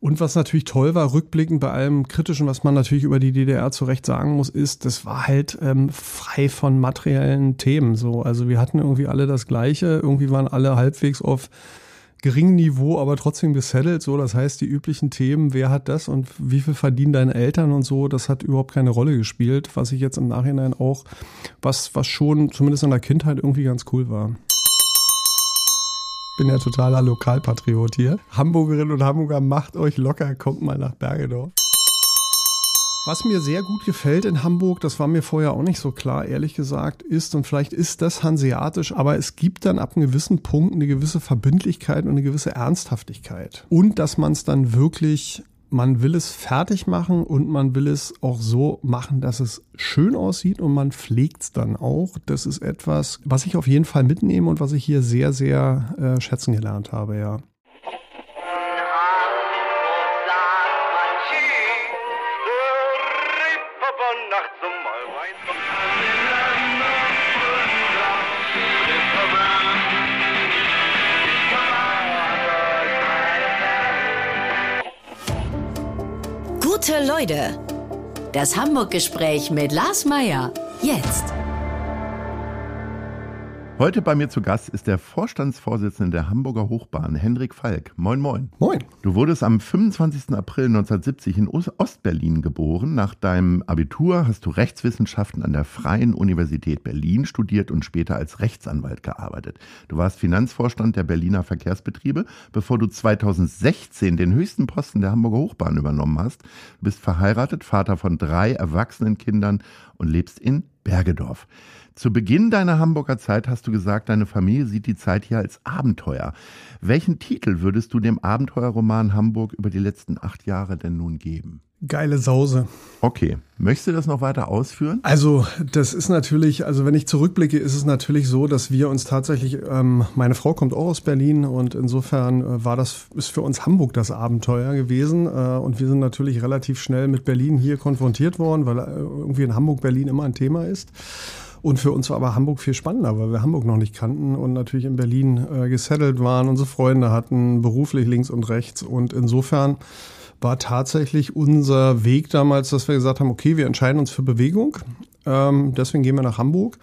Und was natürlich toll war, rückblickend bei allem Kritischen, was man natürlich über die DDR zu Recht sagen muss, ist, das war halt ähm, frei von materiellen Themen. So, also wir hatten irgendwie alle das Gleiche. Irgendwie waren alle halbwegs auf geringem Niveau, aber trotzdem gesettelt. So, das heißt, die üblichen Themen, wer hat das und wie viel verdienen deine Eltern und so, das hat überhaupt keine Rolle gespielt. Was ich jetzt im Nachhinein auch, was was schon zumindest in der Kindheit irgendwie ganz cool war bin ja totaler Lokalpatriot hier. Hamburgerinnen und Hamburger, macht euch locker, kommt mal nach Bergedorf. Was mir sehr gut gefällt in Hamburg, das war mir vorher auch nicht so klar, ehrlich gesagt, ist, und vielleicht ist das hanseatisch, aber es gibt dann ab einem gewissen Punkt eine gewisse Verbindlichkeit und eine gewisse Ernsthaftigkeit. Und dass man es dann wirklich man will es fertig machen und man will es auch so machen, dass es schön aussieht und man pflegt es dann auch. Das ist etwas, was ich auf jeden Fall mitnehme und was ich hier sehr, sehr äh, schätzen gelernt habe, ja. Leute. Das Hamburg-Gespräch mit Lars Meier. Jetzt. Heute bei mir zu Gast ist der Vorstandsvorsitzende der Hamburger Hochbahn, Hendrik Falk. Moin, moin. Moin. Du wurdest am 25. April 1970 in Ostberlin geboren. Nach deinem Abitur hast du Rechtswissenschaften an der Freien Universität Berlin studiert und später als Rechtsanwalt gearbeitet. Du warst Finanzvorstand der Berliner Verkehrsbetriebe, bevor du 2016 den höchsten Posten der Hamburger Hochbahn übernommen hast. Du bist verheiratet, Vater von drei erwachsenen Kindern und lebst in Bergedorf. Zu Beginn deiner Hamburger Zeit hast du gesagt, deine Familie sieht die Zeit hier als Abenteuer. Welchen Titel würdest du dem Abenteuerroman Hamburg über die letzten acht Jahre denn nun geben? Geile Sause. Okay. Möchtest du das noch weiter ausführen? Also, das ist natürlich, also wenn ich zurückblicke, ist es natürlich so, dass wir uns tatsächlich, ähm, meine Frau kommt auch aus Berlin und insofern äh, war das, ist für uns Hamburg das Abenteuer gewesen. Äh, und wir sind natürlich relativ schnell mit Berlin hier konfrontiert worden, weil äh, irgendwie in Hamburg Berlin immer ein Thema ist. Und für uns war aber Hamburg viel spannender, weil wir Hamburg noch nicht kannten und natürlich in Berlin äh, gesettelt waren, unsere Freunde hatten, beruflich links und rechts. Und insofern war tatsächlich unser Weg damals, dass wir gesagt haben, okay, wir entscheiden uns für Bewegung. Ähm, deswegen gehen wir nach Hamburg.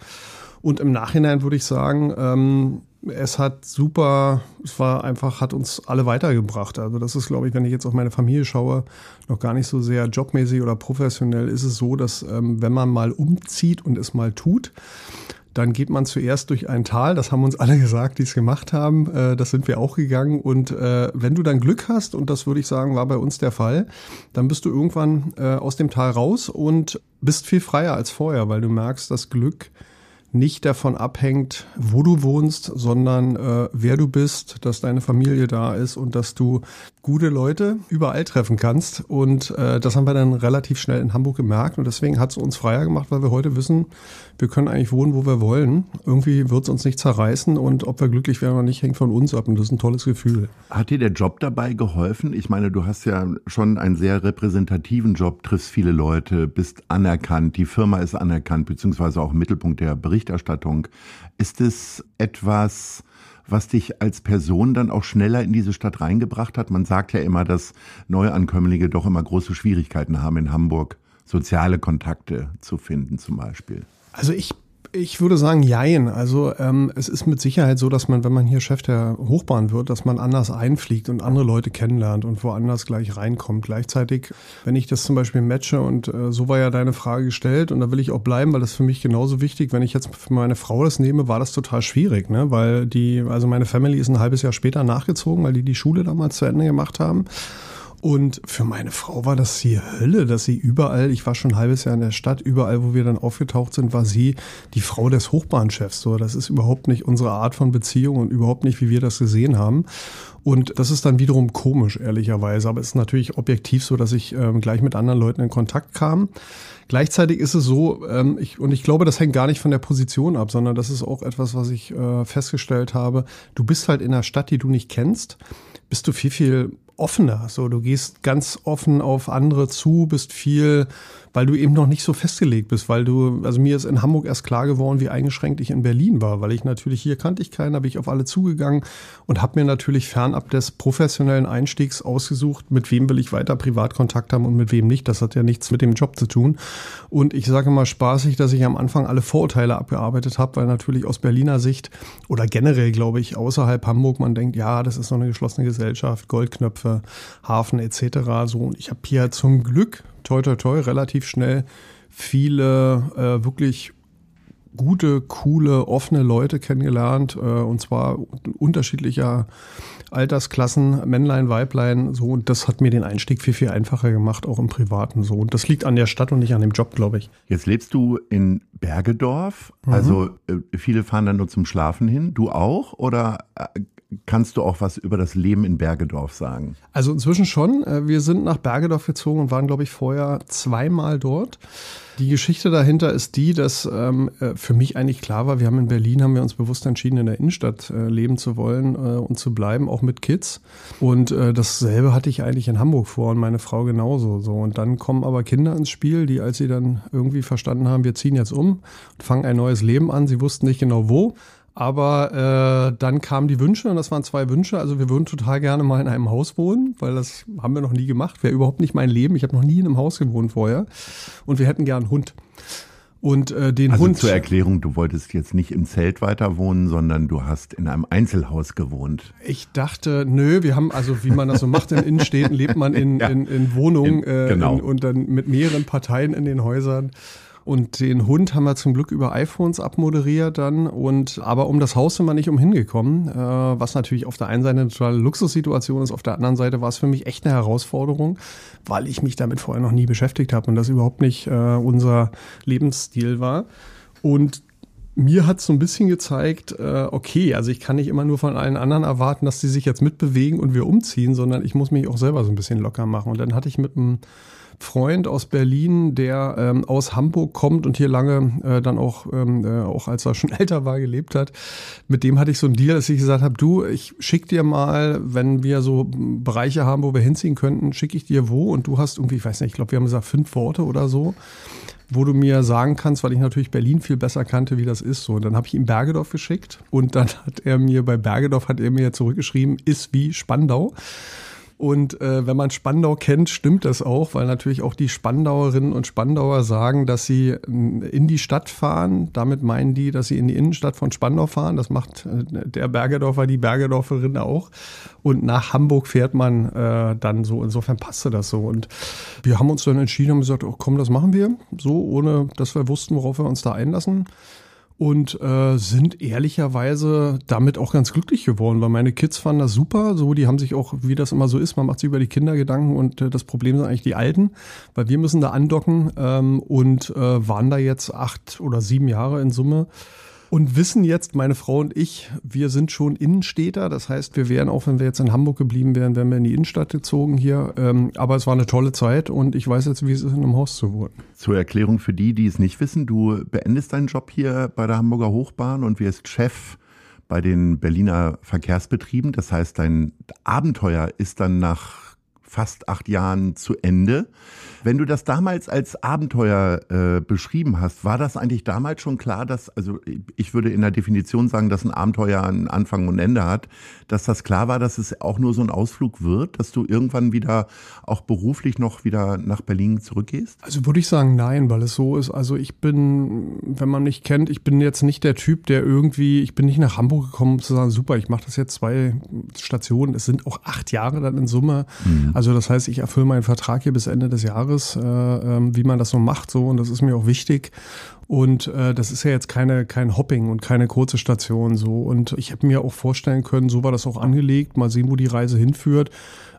Und im Nachhinein würde ich sagen, ähm, es hat super, es war einfach, hat uns alle weitergebracht. Also das ist, glaube ich, wenn ich jetzt auf meine Familie schaue, noch gar nicht so sehr jobmäßig oder professionell, ist es so, dass ähm, wenn man mal umzieht und es mal tut, dann geht man zuerst durch ein Tal, das haben uns alle gesagt, die es gemacht haben, äh, das sind wir auch gegangen. Und äh, wenn du dann Glück hast, und das würde ich sagen, war bei uns der Fall, dann bist du irgendwann äh, aus dem Tal raus und bist viel freier als vorher, weil du merkst, dass Glück nicht davon abhängt, wo du wohnst, sondern äh, wer du bist, dass deine Familie da ist und dass du gute Leute überall treffen kannst. Und äh, das haben wir dann relativ schnell in Hamburg gemerkt. Und deswegen hat es uns freier gemacht, weil wir heute wissen, wir können eigentlich wohnen, wo wir wollen. Irgendwie wird es uns nicht zerreißen und ob wir glücklich werden oder nicht, hängt von uns ab. Und das ist ein tolles Gefühl. Hat dir der Job dabei geholfen? Ich meine, du hast ja schon einen sehr repräsentativen Job, triffst viele Leute, bist anerkannt, die Firma ist anerkannt, beziehungsweise auch Mittelpunkt der Berichterstattung. Ist es etwas, was dich als Person dann auch schneller in diese Stadt reingebracht hat? Man sagt ja immer, dass Neuankömmlinge doch immer große Schwierigkeiten haben in Hamburg, soziale Kontakte zu finden zum Beispiel. Also ich ich würde sagen, jein. Also ähm, es ist mit Sicherheit so, dass man, wenn man hier Chef der Hochbahn wird, dass man anders einfliegt und andere Leute kennenlernt und woanders gleich reinkommt. Gleichzeitig, wenn ich das zum Beispiel matche und äh, so war ja deine Frage gestellt und da will ich auch bleiben, weil das für mich genauso wichtig. Wenn ich jetzt für meine Frau das nehme, war das total schwierig, ne? Weil die, also meine Family ist ein halbes Jahr später nachgezogen, weil die die Schule damals zu Ende gemacht haben. Und für meine Frau war das die Hölle, dass sie überall, ich war schon ein halbes Jahr in der Stadt, überall, wo wir dann aufgetaucht sind, war sie die Frau des Hochbahnchefs. So, das ist überhaupt nicht unsere Art von Beziehung und überhaupt nicht, wie wir das gesehen haben. Und das ist dann wiederum komisch, ehrlicherweise. Aber es ist natürlich objektiv so, dass ich ähm, gleich mit anderen Leuten in Kontakt kam. Gleichzeitig ist es so, ähm, ich, und ich glaube, das hängt gar nicht von der Position ab, sondern das ist auch etwas, was ich äh, festgestellt habe. Du bist halt in einer Stadt, die du nicht kennst, bist du viel, viel offener. So, du gehst ganz offen auf andere zu, bist viel weil du eben noch nicht so festgelegt bist, weil du, also mir ist in Hamburg erst klar geworden, wie eingeschränkt ich in Berlin war, weil ich natürlich hier kannte ich keinen, habe ich auf alle zugegangen und habe mir natürlich fernab des professionellen Einstiegs ausgesucht, mit wem will ich weiter Privatkontakt haben und mit wem nicht. Das hat ja nichts mit dem Job zu tun. Und ich sage mal spaßig, dass ich am Anfang alle Vorurteile abgearbeitet habe, weil natürlich aus Berliner Sicht oder generell, glaube ich, außerhalb Hamburg man denkt, ja, das ist noch eine geschlossene Gesellschaft, Goldknöpfe, Hafen etc. So und ich habe hier zum Glück toi toi toi relativ schnell viele äh, wirklich gute, coole, offene Leute kennengelernt, äh, und zwar unterschiedlicher Altersklassen, Männlein, Weiblein, so, und das hat mir den Einstieg viel, viel einfacher gemacht, auch im Privaten, so. Und das liegt an der Stadt und nicht an dem Job, glaube ich. Jetzt lebst du in Bergedorf, mhm. also äh, viele fahren dann nur zum Schlafen hin, du auch, oder äh, kannst du auch was über das Leben in Bergedorf sagen? Also inzwischen schon. Äh, wir sind nach Bergedorf gezogen und waren, glaube ich, vorher zweimal dort. Die Geschichte dahinter ist die, dass ähm, äh, für mich eigentlich klar war, wir haben in Berlin, haben wir uns bewusst entschieden, in der Innenstadt äh, leben zu wollen äh, und zu bleiben, auch mit Kids. Und äh, dasselbe hatte ich eigentlich in Hamburg vor und meine Frau genauso. So. Und dann kommen aber Kinder ins Spiel, die, als sie dann irgendwie verstanden haben, wir ziehen jetzt um und fangen ein neues Leben an, sie wussten nicht genau wo, aber äh, dann kamen die Wünsche und das waren zwei Wünsche. Also wir würden total gerne mal in einem Haus wohnen, weil das haben wir noch nie gemacht. Wäre überhaupt nicht mein Leben. Ich habe noch nie in einem Haus gewohnt vorher. Und wir hätten gern einen Hund. Und äh, den also Hund. Zur Erklärung, du wolltest jetzt nicht im Zelt weiter wohnen, sondern du hast in einem Einzelhaus gewohnt. Ich dachte, nö, wir haben, also wie man das so macht in Innenstädten, lebt man in, ja. in, in Wohnungen in, äh, genau. in, und dann mit mehreren Parteien in den Häusern. Und den Hund haben wir zum Glück über iPhones abmoderiert dann. Und aber um das Haus sind wir nicht umhin gekommen, äh, was natürlich auf der einen Seite eine totale Luxussituation ist, auf der anderen Seite war es für mich echt eine Herausforderung, weil ich mich damit vorher noch nie beschäftigt habe und das überhaupt nicht äh, unser Lebensstil war. Und mir hat so ein bisschen gezeigt, äh, okay, also ich kann nicht immer nur von allen anderen erwarten, dass sie sich jetzt mitbewegen und wir umziehen, sondern ich muss mich auch selber so ein bisschen locker machen. Und dann hatte ich mit einem Freund aus Berlin, der ähm, aus Hamburg kommt und hier lange äh, dann auch, ähm, äh, auch als er schon älter war, gelebt hat. Mit dem hatte ich so einen Deal, dass ich gesagt habe, du, ich schick dir mal, wenn wir so Bereiche haben, wo wir hinziehen könnten, schicke ich dir wo und du hast irgendwie, ich weiß nicht, ich glaube, wir haben gesagt fünf Worte oder so wo du mir sagen kannst, weil ich natürlich Berlin viel besser kannte, wie das ist. So, und dann habe ich ihm Bergedorf geschickt und dann hat er mir bei Bergedorf hat er mir zurückgeschrieben, ist wie Spandau. Und äh, wenn man Spandau kennt, stimmt das auch, weil natürlich auch die Spandauerinnen und Spandauer sagen, dass sie in die Stadt fahren. Damit meinen die, dass sie in die Innenstadt von Spandau fahren. Das macht äh, der Bergedorfer, die Bergedorferin auch. Und nach Hamburg fährt man äh, dann so. Insofern passte das so. Und wir haben uns dann entschieden und gesagt, oh, komm, das machen wir. So, ohne dass wir wussten, worauf wir uns da einlassen und äh, sind ehrlicherweise damit auch ganz glücklich geworden, weil meine Kids fanden das super. So, die haben sich auch, wie das immer so ist, man macht sich über die Kinder Gedanken und äh, das Problem sind eigentlich die Alten, weil wir müssen da andocken ähm, und äh, waren da jetzt acht oder sieben Jahre in Summe und wissen jetzt, meine Frau und ich, wir sind schon Innenstädter. Das heißt, wir wären auch, wenn wir jetzt in Hamburg geblieben wären, wären wir in die Innenstadt gezogen hier. Ähm, aber es war eine tolle Zeit und ich weiß jetzt, wie es ist, in einem Haus zu wohnen. Zur Erklärung für die, die es nicht wissen, du beendest deinen Job hier bei der Hamburger Hochbahn und wirst Chef bei den Berliner Verkehrsbetrieben. Das heißt, dein Abenteuer ist dann nach fast acht Jahren zu Ende. Wenn du das damals als Abenteuer äh, beschrieben hast, war das eigentlich damals schon klar, dass, also ich würde in der Definition sagen, dass ein Abenteuer einen Anfang und Ende hat, dass das klar war, dass es auch nur so ein Ausflug wird, dass du irgendwann wieder auch beruflich noch wieder nach Berlin zurückgehst? Also würde ich sagen, nein, weil es so ist. Also ich bin, wenn man mich kennt, ich bin jetzt nicht der Typ, der irgendwie, ich bin nicht nach Hamburg gekommen, um zu sagen, super, ich mache das jetzt zwei Stationen. Es sind auch acht Jahre dann in Summe. Mhm. Also das heißt, ich erfülle meinen Vertrag hier bis Ende des Jahres anderes, äh, ähm, wie man das so macht, so und das ist mir auch wichtig. Und äh, das ist ja jetzt keine kein Hopping und keine kurze Station so. Und ich habe mir auch vorstellen können, so war das auch angelegt. Mal sehen, wo die Reise hinführt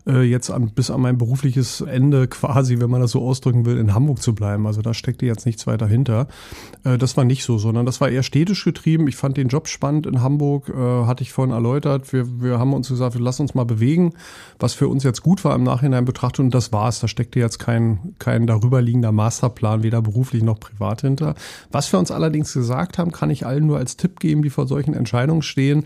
äh, jetzt an, bis an mein berufliches Ende quasi, wenn man das so ausdrücken will, in Hamburg zu bleiben. Also da steckte jetzt nichts weiter hinter. Äh, das war nicht so, sondern das war eher städtisch getrieben. Ich fand den Job spannend in Hamburg, äh, hatte ich vorhin erläutert. Wir, wir haben uns gesagt, wir lassen uns mal bewegen, was für uns jetzt gut war im Nachhinein betrachtet und das war's. Da steckte jetzt kein, kein darüberliegender Masterplan, weder beruflich noch privat hinter. Was wir uns allerdings gesagt haben, kann ich allen nur als Tipp geben, die vor solchen Entscheidungen stehen.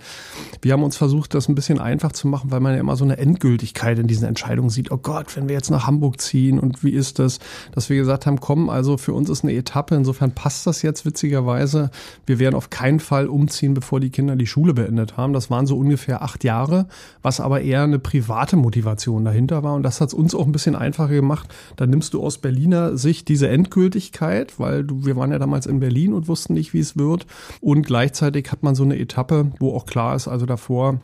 Wir haben uns versucht, das ein bisschen einfach zu machen, weil man ja immer so eine Endgültigkeit in diesen Entscheidungen sieht. Oh Gott, wenn wir jetzt nach Hamburg ziehen und wie ist das? Dass wir gesagt haben, komm, also für uns ist eine Etappe, insofern passt das jetzt witzigerweise. Wir werden auf keinen Fall umziehen, bevor die Kinder die Schule beendet haben. Das waren so ungefähr acht Jahre, was aber eher eine private Motivation dahinter war. Und das hat es uns auch ein bisschen einfacher gemacht. Dann nimmst du aus Berliner Sicht diese Endgültigkeit, weil du, wir waren ja damals in Berlin und wussten nicht, wie es wird. Und gleichzeitig hat man so eine Etappe, wo auch klar ist, also davor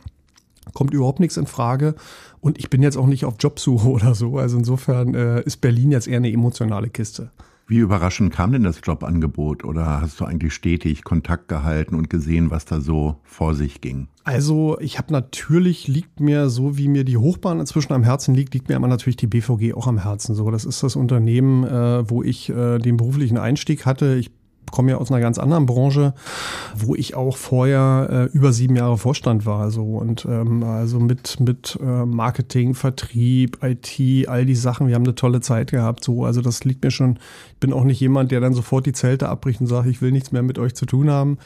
kommt überhaupt nichts in Frage. Und ich bin jetzt auch nicht auf Jobsuche oder so. Also insofern äh, ist Berlin jetzt eher eine emotionale Kiste. Wie überraschend kam denn das Jobangebot oder hast du eigentlich stetig Kontakt gehalten und gesehen, was da so vor sich ging? Also ich habe natürlich, liegt mir so, wie mir die Hochbahn inzwischen am Herzen liegt, liegt mir aber natürlich die BVG auch am Herzen. So, das ist das Unternehmen, äh, wo ich äh, den beruflichen Einstieg hatte. Ich komme ja aus einer ganz anderen Branche, wo ich auch vorher äh, über sieben Jahre Vorstand war. So und ähm, also mit mit äh, Marketing, Vertrieb, IT, all die Sachen. Wir haben eine tolle Zeit gehabt. So, also das liegt mir schon. Ich bin auch nicht jemand, der dann sofort die Zelte abbricht und sagt, ich will nichts mehr mit euch zu tun haben.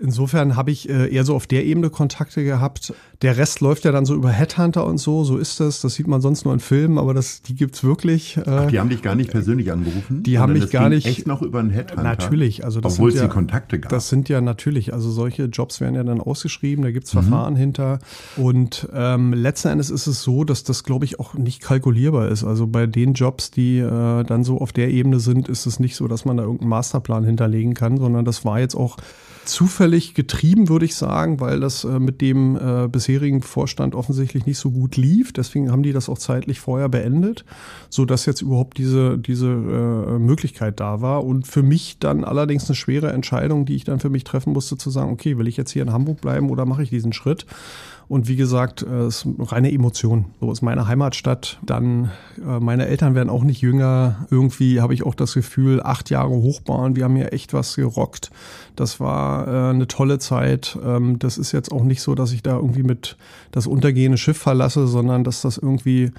Insofern habe ich äh, eher so auf der Ebene Kontakte gehabt. Der Rest läuft ja dann so über Headhunter und so, so ist das. Das sieht man sonst nur in Filmen, aber das, die gibt's wirklich. Äh, Ach, die haben dich gar nicht persönlich angerufen? Die haben mich gar nicht. Echt noch über einen Headhunter? Natürlich, also das Obwohl es ja, die Kontakte gab. Das sind ja natürlich, also solche Jobs werden ja dann ausgeschrieben, da gibt's Verfahren mhm. hinter. Und ähm, letzten Endes ist es so, dass das, glaube ich, auch nicht kalkulierbar ist. Also bei den Jobs, die äh, dann so auf der Ebene sind, ist es nicht so, dass man da irgendeinen Masterplan hinterlegen kann, sondern das war jetzt auch zufällig getrieben, würde ich sagen, weil das äh, mit dem äh, bisherigen Vorstand offensichtlich nicht so gut lief. Deswegen haben die das auch zeitlich vorher beendet, so dass jetzt überhaupt diese diese äh, Möglichkeit da war. Und für mich dann allerdings eine schwere Entscheidung, die ich dann für mich treffen musste, zu sagen, okay, will ich jetzt hier in Hamburg bleiben oder mache ich diesen Schritt? Und wie gesagt, äh, es ist reine Emotion. So ist meine Heimatstadt. Dann, äh, meine Eltern werden auch nicht jünger. Irgendwie habe ich auch das Gefühl, acht Jahre Hochbahn, wir haben hier echt was gerockt. Das war äh, eine tolle Zeit. Ähm, das ist jetzt auch nicht so, dass ich da irgendwie mit das untergehende Schiff verlasse, sondern dass das irgendwie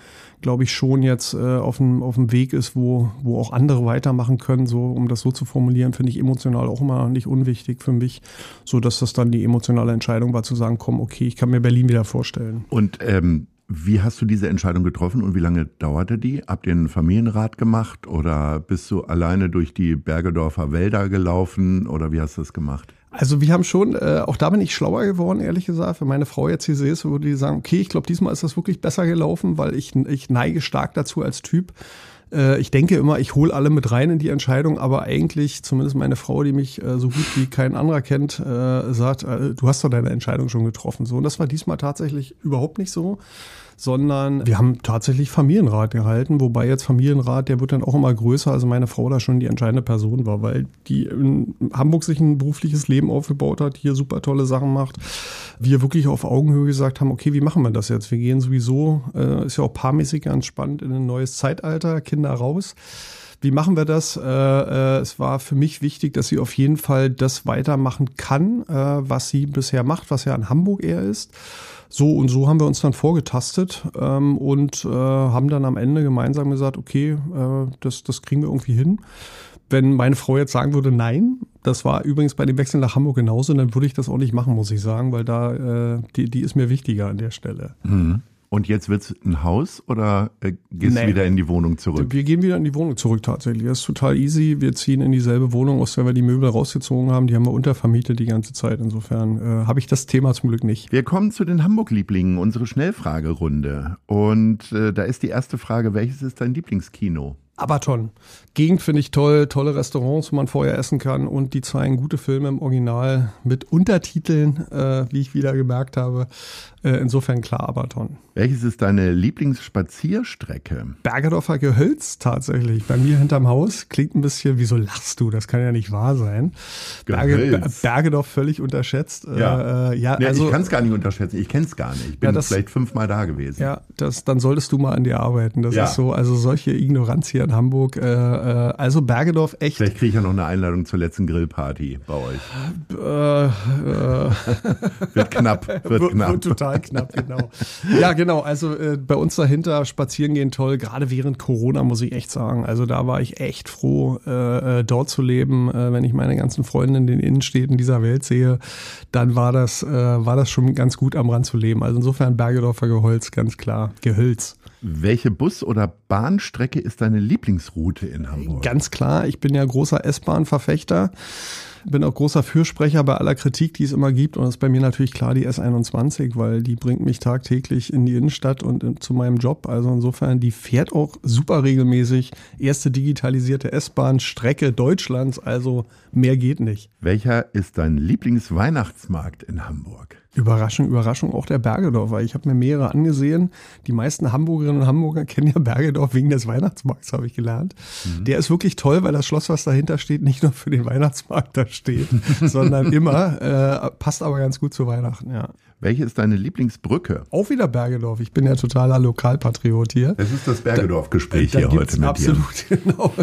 glaube ich, schon jetzt äh, auf, dem, auf dem Weg ist, wo, wo auch andere weitermachen können. So, um das so zu formulieren, finde ich emotional auch immer nicht unwichtig für mich, so dass das dann die emotionale Entscheidung war, zu sagen, komm, okay, ich kann mir Berlin wieder vorstellen. Und ähm, wie hast du diese Entscheidung getroffen und wie lange dauerte die? Habt ihr einen Familienrat gemacht oder bist du alleine durch die Bergedorfer Wälder gelaufen oder wie hast du das gemacht? Also wir haben schon, äh, auch da bin ich schlauer geworden, ehrlich gesagt. Wenn meine Frau jetzt hier ist, würde die sagen, okay, ich glaube, diesmal ist das wirklich besser gelaufen, weil ich, ich neige stark dazu als Typ. Äh, ich denke immer, ich hole alle mit rein in die Entscheidung, aber eigentlich, zumindest meine Frau, die mich äh, so gut wie kein anderer kennt, äh, sagt, äh, du hast doch deine Entscheidung schon getroffen. So, und das war diesmal tatsächlich überhaupt nicht so sondern wir haben tatsächlich Familienrat gehalten, wobei jetzt Familienrat, der wird dann auch immer größer, also meine Frau da schon die entscheidende Person war, weil die in Hamburg sich ein berufliches Leben aufgebaut hat, hier super tolle Sachen macht. Wir wirklich auf Augenhöhe gesagt haben, okay, wie machen wir das jetzt? Wir gehen sowieso, äh, ist ja auch paarmäßig ganz spannend, in ein neues Zeitalter, Kinder raus. Wie machen wir das? Äh, äh, es war für mich wichtig, dass sie auf jeden Fall das weitermachen kann, äh, was sie bisher macht, was ja in Hamburg eher ist. So und so haben wir uns dann vorgetastet ähm, und äh, haben dann am Ende gemeinsam gesagt, okay, äh, das, das kriegen wir irgendwie hin. Wenn meine Frau jetzt sagen würde, nein, das war übrigens bei dem Wechsel nach Hamburg genauso, dann würde ich das auch nicht machen, muss ich sagen, weil da äh, die, die ist mir wichtiger an der Stelle. Mhm. Und jetzt wird's ein Haus oder äh, gehst nee. du wieder in die Wohnung zurück? Wir gehen wieder in die Wohnung zurück tatsächlich. Das ist total easy. Wir ziehen in dieselbe Wohnung, aus der wir die Möbel rausgezogen haben. Die haben wir untervermietet die ganze Zeit. Insofern äh, habe ich das Thema zum Glück nicht. Wir kommen zu den Hamburg-Lieblingen, unsere Schnellfragerunde. Und äh, da ist die erste Frage, welches ist dein Lieblingskino? Abaton. Gegend finde ich toll, tolle Restaurants, wo man vorher essen kann und die zeigen gute Filme im Original mit Untertiteln, äh, wie ich wieder gemerkt habe. Äh, insofern klar Abaton. Welches ist deine Lieblingsspazierstrecke? Bergedorfer Gehölz tatsächlich. Bei mir hinterm Haus. Klingt ein bisschen, wieso lachst du? Das kann ja nicht wahr sein. Berge, Bergedorf völlig unterschätzt. Äh, ja, äh, ja nee, also, ich kann es gar nicht unterschätzen. Ich kenne es gar nicht. Ich bin ja, das, vielleicht fünfmal da gewesen. Ja, das, dann solltest du mal an dir arbeiten. Das ja. ist so, also solche Ignoranz hier in Hamburg. Äh, äh, also Bergedorf echt. Vielleicht kriege ich ja noch eine Einladung zur letzten Grillparty bei euch. Äh, äh, wird knapp, wird, knapp. Wird total knapp, genau. ja, genau. Also äh, bei uns dahinter spazieren gehen toll. Gerade während Corona muss ich echt sagen. Also da war ich echt froh, äh, äh dort zu leben. Äh, wenn ich meine ganzen Freunde in den Innenstädten dieser Welt sehe, dann war das, äh, war das schon ganz gut am Rand zu leben. Also insofern Bergedorfer Geholz, ganz klar. Gehölz. Welche Bus- oder Bahnstrecke ist deine Lieblingsroute in Hamburg? Ganz klar, ich bin ja großer S-Bahn-Verfechter bin auch großer Fürsprecher bei aller Kritik, die es immer gibt. Und das ist bei mir natürlich klar die S21, weil die bringt mich tagtäglich in die Innenstadt und zu meinem Job. Also insofern, die fährt auch super regelmäßig. Erste digitalisierte S-Bahn-Strecke Deutschlands. Also mehr geht nicht. Welcher ist dein Lieblingsweihnachtsmarkt in Hamburg? Überraschung, Überraschung, auch der Bergedorf, weil ich habe mir mehrere angesehen. Die meisten Hamburgerinnen und Hamburger kennen ja Bergedorf wegen des Weihnachtsmarkts, habe ich gelernt. Mhm. Der ist wirklich toll, weil das Schloss, was dahinter steht, nicht nur für den Weihnachtsmarkt da steht, sondern immer, äh, passt aber ganz gut zu Weihnachten, ja. Welche ist deine Lieblingsbrücke? Auch wieder Bergedorf. Ich bin ja totaler Lokalpatriot hier. Es ist das Bergedorf-Gespräch hier heute mit absolut, dir. Genau.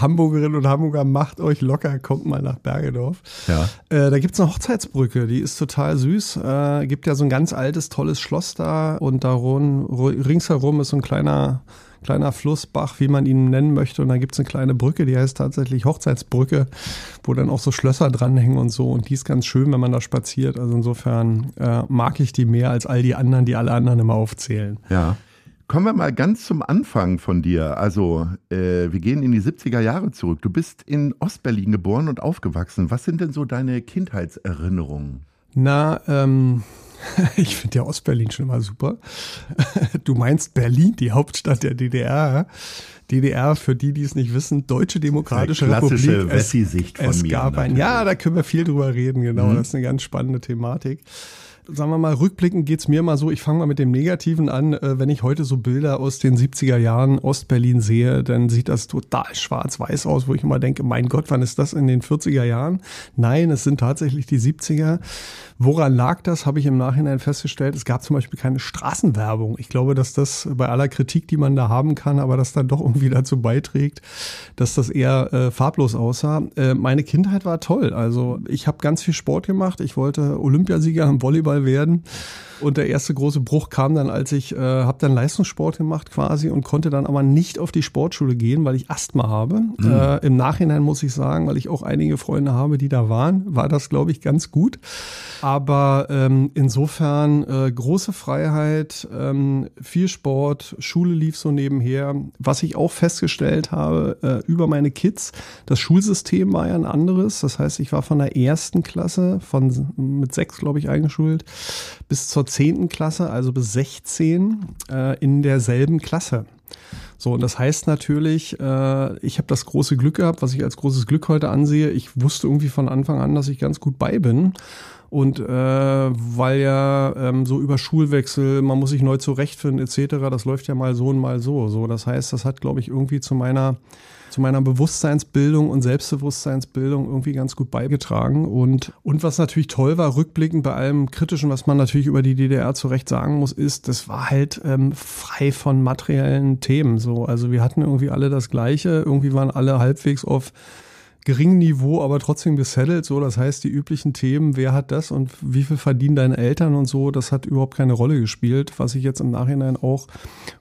Hamburgerinnen und Hamburger, macht euch locker, kommt mal nach Bergedorf. Ja. Äh, da gibt's eine Hochzeitsbrücke, die ist total süß. Äh, gibt ja so ein ganz altes, tolles Schloss da und darum, ringsherum ist so ein kleiner kleiner Flussbach, wie man ihn nennen möchte. Und dann gibt es eine kleine Brücke, die heißt tatsächlich Hochzeitsbrücke, wo dann auch so Schlösser dranhängen und so. Und die ist ganz schön, wenn man da spaziert. Also insofern äh, mag ich die mehr als all die anderen, die alle anderen immer aufzählen. Ja. Kommen wir mal ganz zum Anfang von dir. Also, äh, wir gehen in die 70er Jahre zurück. Du bist in Ostberlin geboren und aufgewachsen. Was sind denn so deine Kindheitserinnerungen? Na, ähm, Ich finde ja Ostberlin schon mal super. Du meinst Berlin, die Hauptstadt der DDR. DDR, für die, die es nicht wissen, Deutsche Demokratische klassische Republik. Wessi-Sicht von es mir. Gab ein, ja, da können wir viel drüber reden, genau. Mhm. Das ist eine ganz spannende Thematik sagen wir mal, rückblickend geht's mir mal so, ich fange mal mit dem Negativen an. Äh, wenn ich heute so Bilder aus den 70er Jahren Ostberlin sehe, dann sieht das total schwarz-weiß aus, wo ich immer denke, mein Gott, wann ist das in den 40er Jahren? Nein, es sind tatsächlich die 70er. Woran lag das, habe ich im Nachhinein festgestellt. Es gab zum Beispiel keine Straßenwerbung. Ich glaube, dass das bei aller Kritik, die man da haben kann, aber das dann doch irgendwie dazu beiträgt, dass das eher äh, farblos aussah. Äh, meine Kindheit war toll. Also ich habe ganz viel Sport gemacht. Ich wollte Olympiasieger im Volleyball werden. Und der erste große Bruch kam dann, als ich äh, habe dann Leistungssport gemacht quasi und konnte dann aber nicht auf die Sportschule gehen, weil ich Asthma habe. Mhm. Äh, Im Nachhinein muss ich sagen, weil ich auch einige Freunde habe, die da waren, war das, glaube ich, ganz gut. Aber ähm, insofern äh, große Freiheit, ähm, viel Sport, Schule lief so nebenher. Was ich auch festgestellt habe äh, über meine Kids, das Schulsystem war ja ein anderes. Das heißt, ich war von der ersten Klasse, von mit sechs, glaube ich, eingeschult, bis zur zehnten Klasse, also bis 16, äh, in derselben Klasse. So, und das heißt natürlich, äh, ich habe das große Glück gehabt, was ich als großes Glück heute ansehe. Ich wusste irgendwie von Anfang an, dass ich ganz gut bei bin. Und äh, weil ja ähm, so über Schulwechsel, man muss sich neu zurechtfinden etc., das läuft ja mal so und mal so. So, das heißt, das hat, glaube ich, irgendwie zu meiner zu meiner Bewusstseinsbildung und Selbstbewusstseinsbildung irgendwie ganz gut beigetragen. Und, und was natürlich toll war, rückblickend bei allem Kritischen, was man natürlich über die DDR zu Recht sagen muss, ist, das war halt ähm, frei von materiellen Themen. So, also wir hatten irgendwie alle das Gleiche, irgendwie waren alle halbwegs auf geringen Niveau, aber trotzdem gesettelt. So, das heißt, die üblichen Themen, wer hat das und wie viel verdienen deine Eltern und so, das hat überhaupt keine Rolle gespielt, was ich jetzt im Nachhinein auch,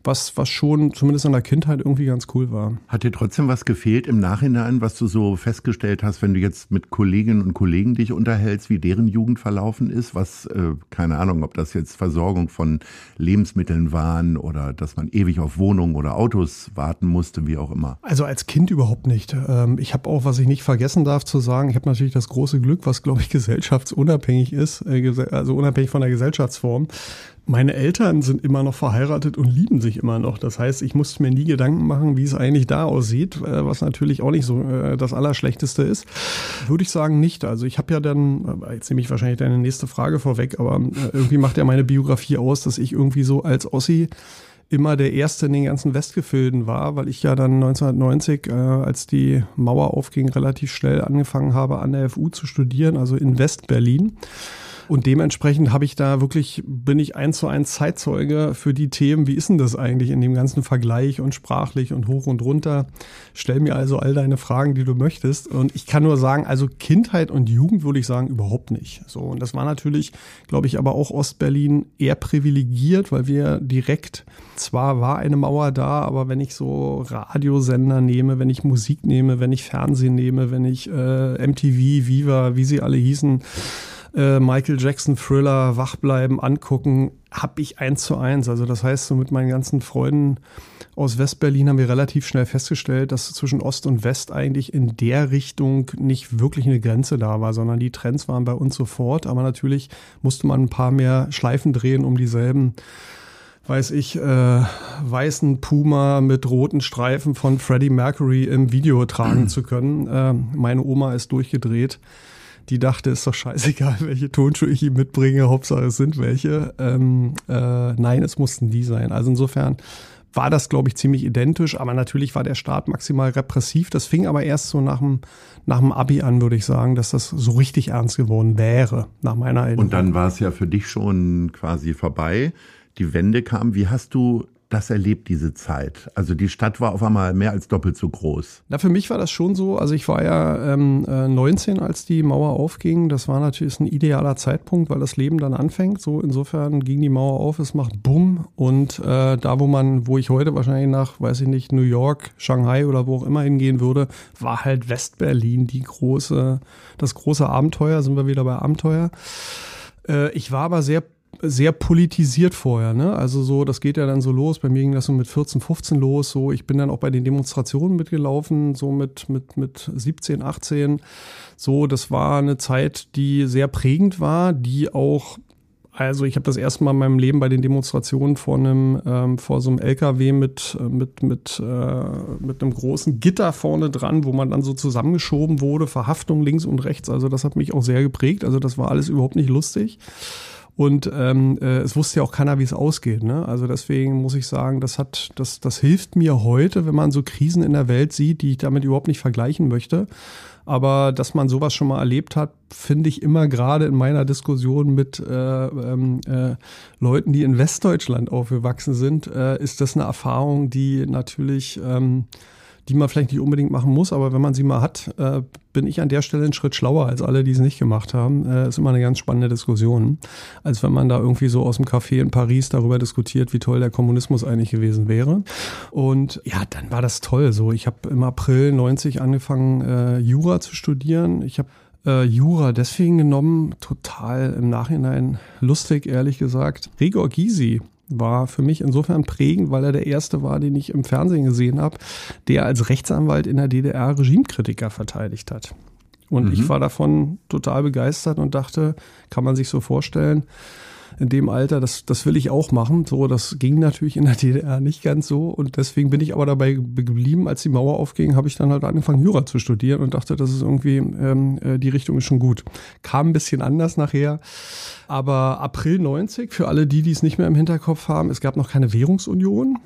was, was schon zumindest in der Kindheit irgendwie ganz cool war. Hat dir trotzdem was gefehlt im Nachhinein, was du so festgestellt hast, wenn du jetzt mit Kolleginnen und Kollegen dich unterhältst, wie deren Jugend verlaufen ist? Was, äh, keine Ahnung, ob das jetzt Versorgung von Lebensmitteln waren oder dass man ewig auf Wohnungen oder Autos warten musste, wie auch immer. Also als Kind überhaupt nicht. Ähm, ich habe auch, was ich nicht vergessen darf zu sagen, ich habe natürlich das große Glück, was glaube ich gesellschaftsunabhängig ist, äh, also unabhängig von der Gesellschaftsform. Meine Eltern sind immer noch verheiratet und lieben sich immer noch. Das heißt, ich musste mir nie Gedanken machen, wie es eigentlich da aussieht, äh, was natürlich auch nicht so äh, das Allerschlechteste ist. Würde ich sagen, nicht. Also ich habe ja dann, jetzt nehme ich wahrscheinlich deine nächste Frage vorweg, aber irgendwie macht ja meine Biografie aus, dass ich irgendwie so als Ossi immer der Erste in den ganzen Westgefilden war, weil ich ja dann 1990, äh, als die Mauer aufging, relativ schnell angefangen habe, an der FU zu studieren, also in Westberlin. Und dementsprechend habe ich da wirklich, bin ich eins zu eins Zeitzeuge für die Themen, wie ist denn das eigentlich in dem ganzen Vergleich und sprachlich und hoch und runter. Stell mir also all deine Fragen, die du möchtest. Und ich kann nur sagen, also Kindheit und Jugend würde ich sagen, überhaupt nicht. So, und das war natürlich, glaube ich, aber auch Ostberlin eher privilegiert, weil wir direkt, zwar war eine Mauer da, aber wenn ich so Radiosender nehme, wenn ich Musik nehme, wenn ich Fernsehen nehme, wenn ich äh, MTV, Viva, wie sie alle hießen, äh, Michael Jackson Thriller, Wachbleiben, angucken, habe ich eins zu eins. Also das heißt, so mit meinen ganzen Freunden aus Westberlin haben wir relativ schnell festgestellt, dass zwischen Ost und West eigentlich in der Richtung nicht wirklich eine Grenze da war, sondern die Trends waren bei uns sofort. Aber natürlich musste man ein paar mehr Schleifen drehen, um dieselben weiß ich, äh, weißen Puma mit roten Streifen von Freddie Mercury im Video tragen zu können. Äh, meine Oma ist durchgedreht die dachte, ist doch scheißegal, welche Tonschuhe ich ihm mitbringe, Hauptsache es sind welche. Ähm, äh, nein, es mussten die sein. Also insofern war das, glaube ich, ziemlich identisch, aber natürlich war der Staat maximal repressiv. Das fing aber erst so nach dem, nach dem Abi an, würde ich sagen, dass das so richtig ernst geworden wäre, nach meiner Erinnerung. Und dann war es ja für dich schon quasi vorbei. Die Wende kam. Wie hast du das erlebt, diese Zeit? Also die Stadt war auf einmal mehr als doppelt so groß. Na, für mich war das schon so. Also ich war ja ähm, 19, äh, als die Mauer aufging. Das war natürlich ein idealer Zeitpunkt, weil das Leben dann anfängt. So insofern ging die Mauer auf, es macht Bumm. Und äh, da, wo man, wo ich heute wahrscheinlich nach, weiß ich nicht, New York, Shanghai oder wo auch immer hingehen würde, war halt Westberlin die große, das große Abenteuer. Sind wir wieder bei Abenteuer. Äh, ich war aber sehr sehr politisiert vorher, ne? Also so, das geht ja dann so los. Bei mir ging das so mit 14, 15 los. So, ich bin dann auch bei den Demonstrationen mitgelaufen, so mit, mit, mit 17, 18. So, das war eine Zeit, die sehr prägend war, die auch also ich habe das erste Mal in meinem Leben bei den Demonstrationen vor einem ähm, vor so einem LKW mit mit mit äh, mit einem großen Gitter vorne dran, wo man dann so zusammengeschoben wurde, Verhaftung links und rechts. Also das hat mich auch sehr geprägt. Also das war alles überhaupt nicht lustig. Und ähm, äh, es wusste ja auch keiner, wie es ausgeht. Ne? Also deswegen muss ich sagen, das hat, das, das hilft mir heute, wenn man so Krisen in der Welt sieht, die ich damit überhaupt nicht vergleichen möchte. Aber dass man sowas schon mal erlebt hat, finde ich immer gerade in meiner Diskussion mit äh, ähm, äh, Leuten, die in Westdeutschland aufgewachsen sind, äh, ist das eine Erfahrung, die natürlich ähm, die man vielleicht nicht unbedingt machen muss, aber wenn man sie mal hat, äh, bin ich an der Stelle einen Schritt schlauer als alle, die es nicht gemacht haben. Äh, ist immer eine ganz spannende Diskussion, als wenn man da irgendwie so aus dem Café in Paris darüber diskutiert, wie toll der Kommunismus eigentlich gewesen wäre. Und ja, dann war das toll. So, ich habe im April 90 angefangen, äh, Jura zu studieren. Ich habe äh, Jura deswegen genommen, total im Nachhinein lustig, ehrlich gesagt. Gregor Gysi war für mich insofern prägend, weil er der erste war, den ich im Fernsehen gesehen habe, der als Rechtsanwalt in der DDR Regimekritiker verteidigt hat. Und mhm. ich war davon total begeistert und dachte, kann man sich so vorstellen, in dem Alter, das, das will ich auch machen. So, das ging natürlich in der DDR nicht ganz so. Und deswegen bin ich aber dabei geblieben, als die Mauer aufging, habe ich dann halt angefangen, Jura zu studieren und dachte, das ist irgendwie, ähm, äh, die Richtung ist schon gut. Kam ein bisschen anders nachher. Aber April 90, für alle die, die es nicht mehr im Hinterkopf haben, es gab noch keine Währungsunion.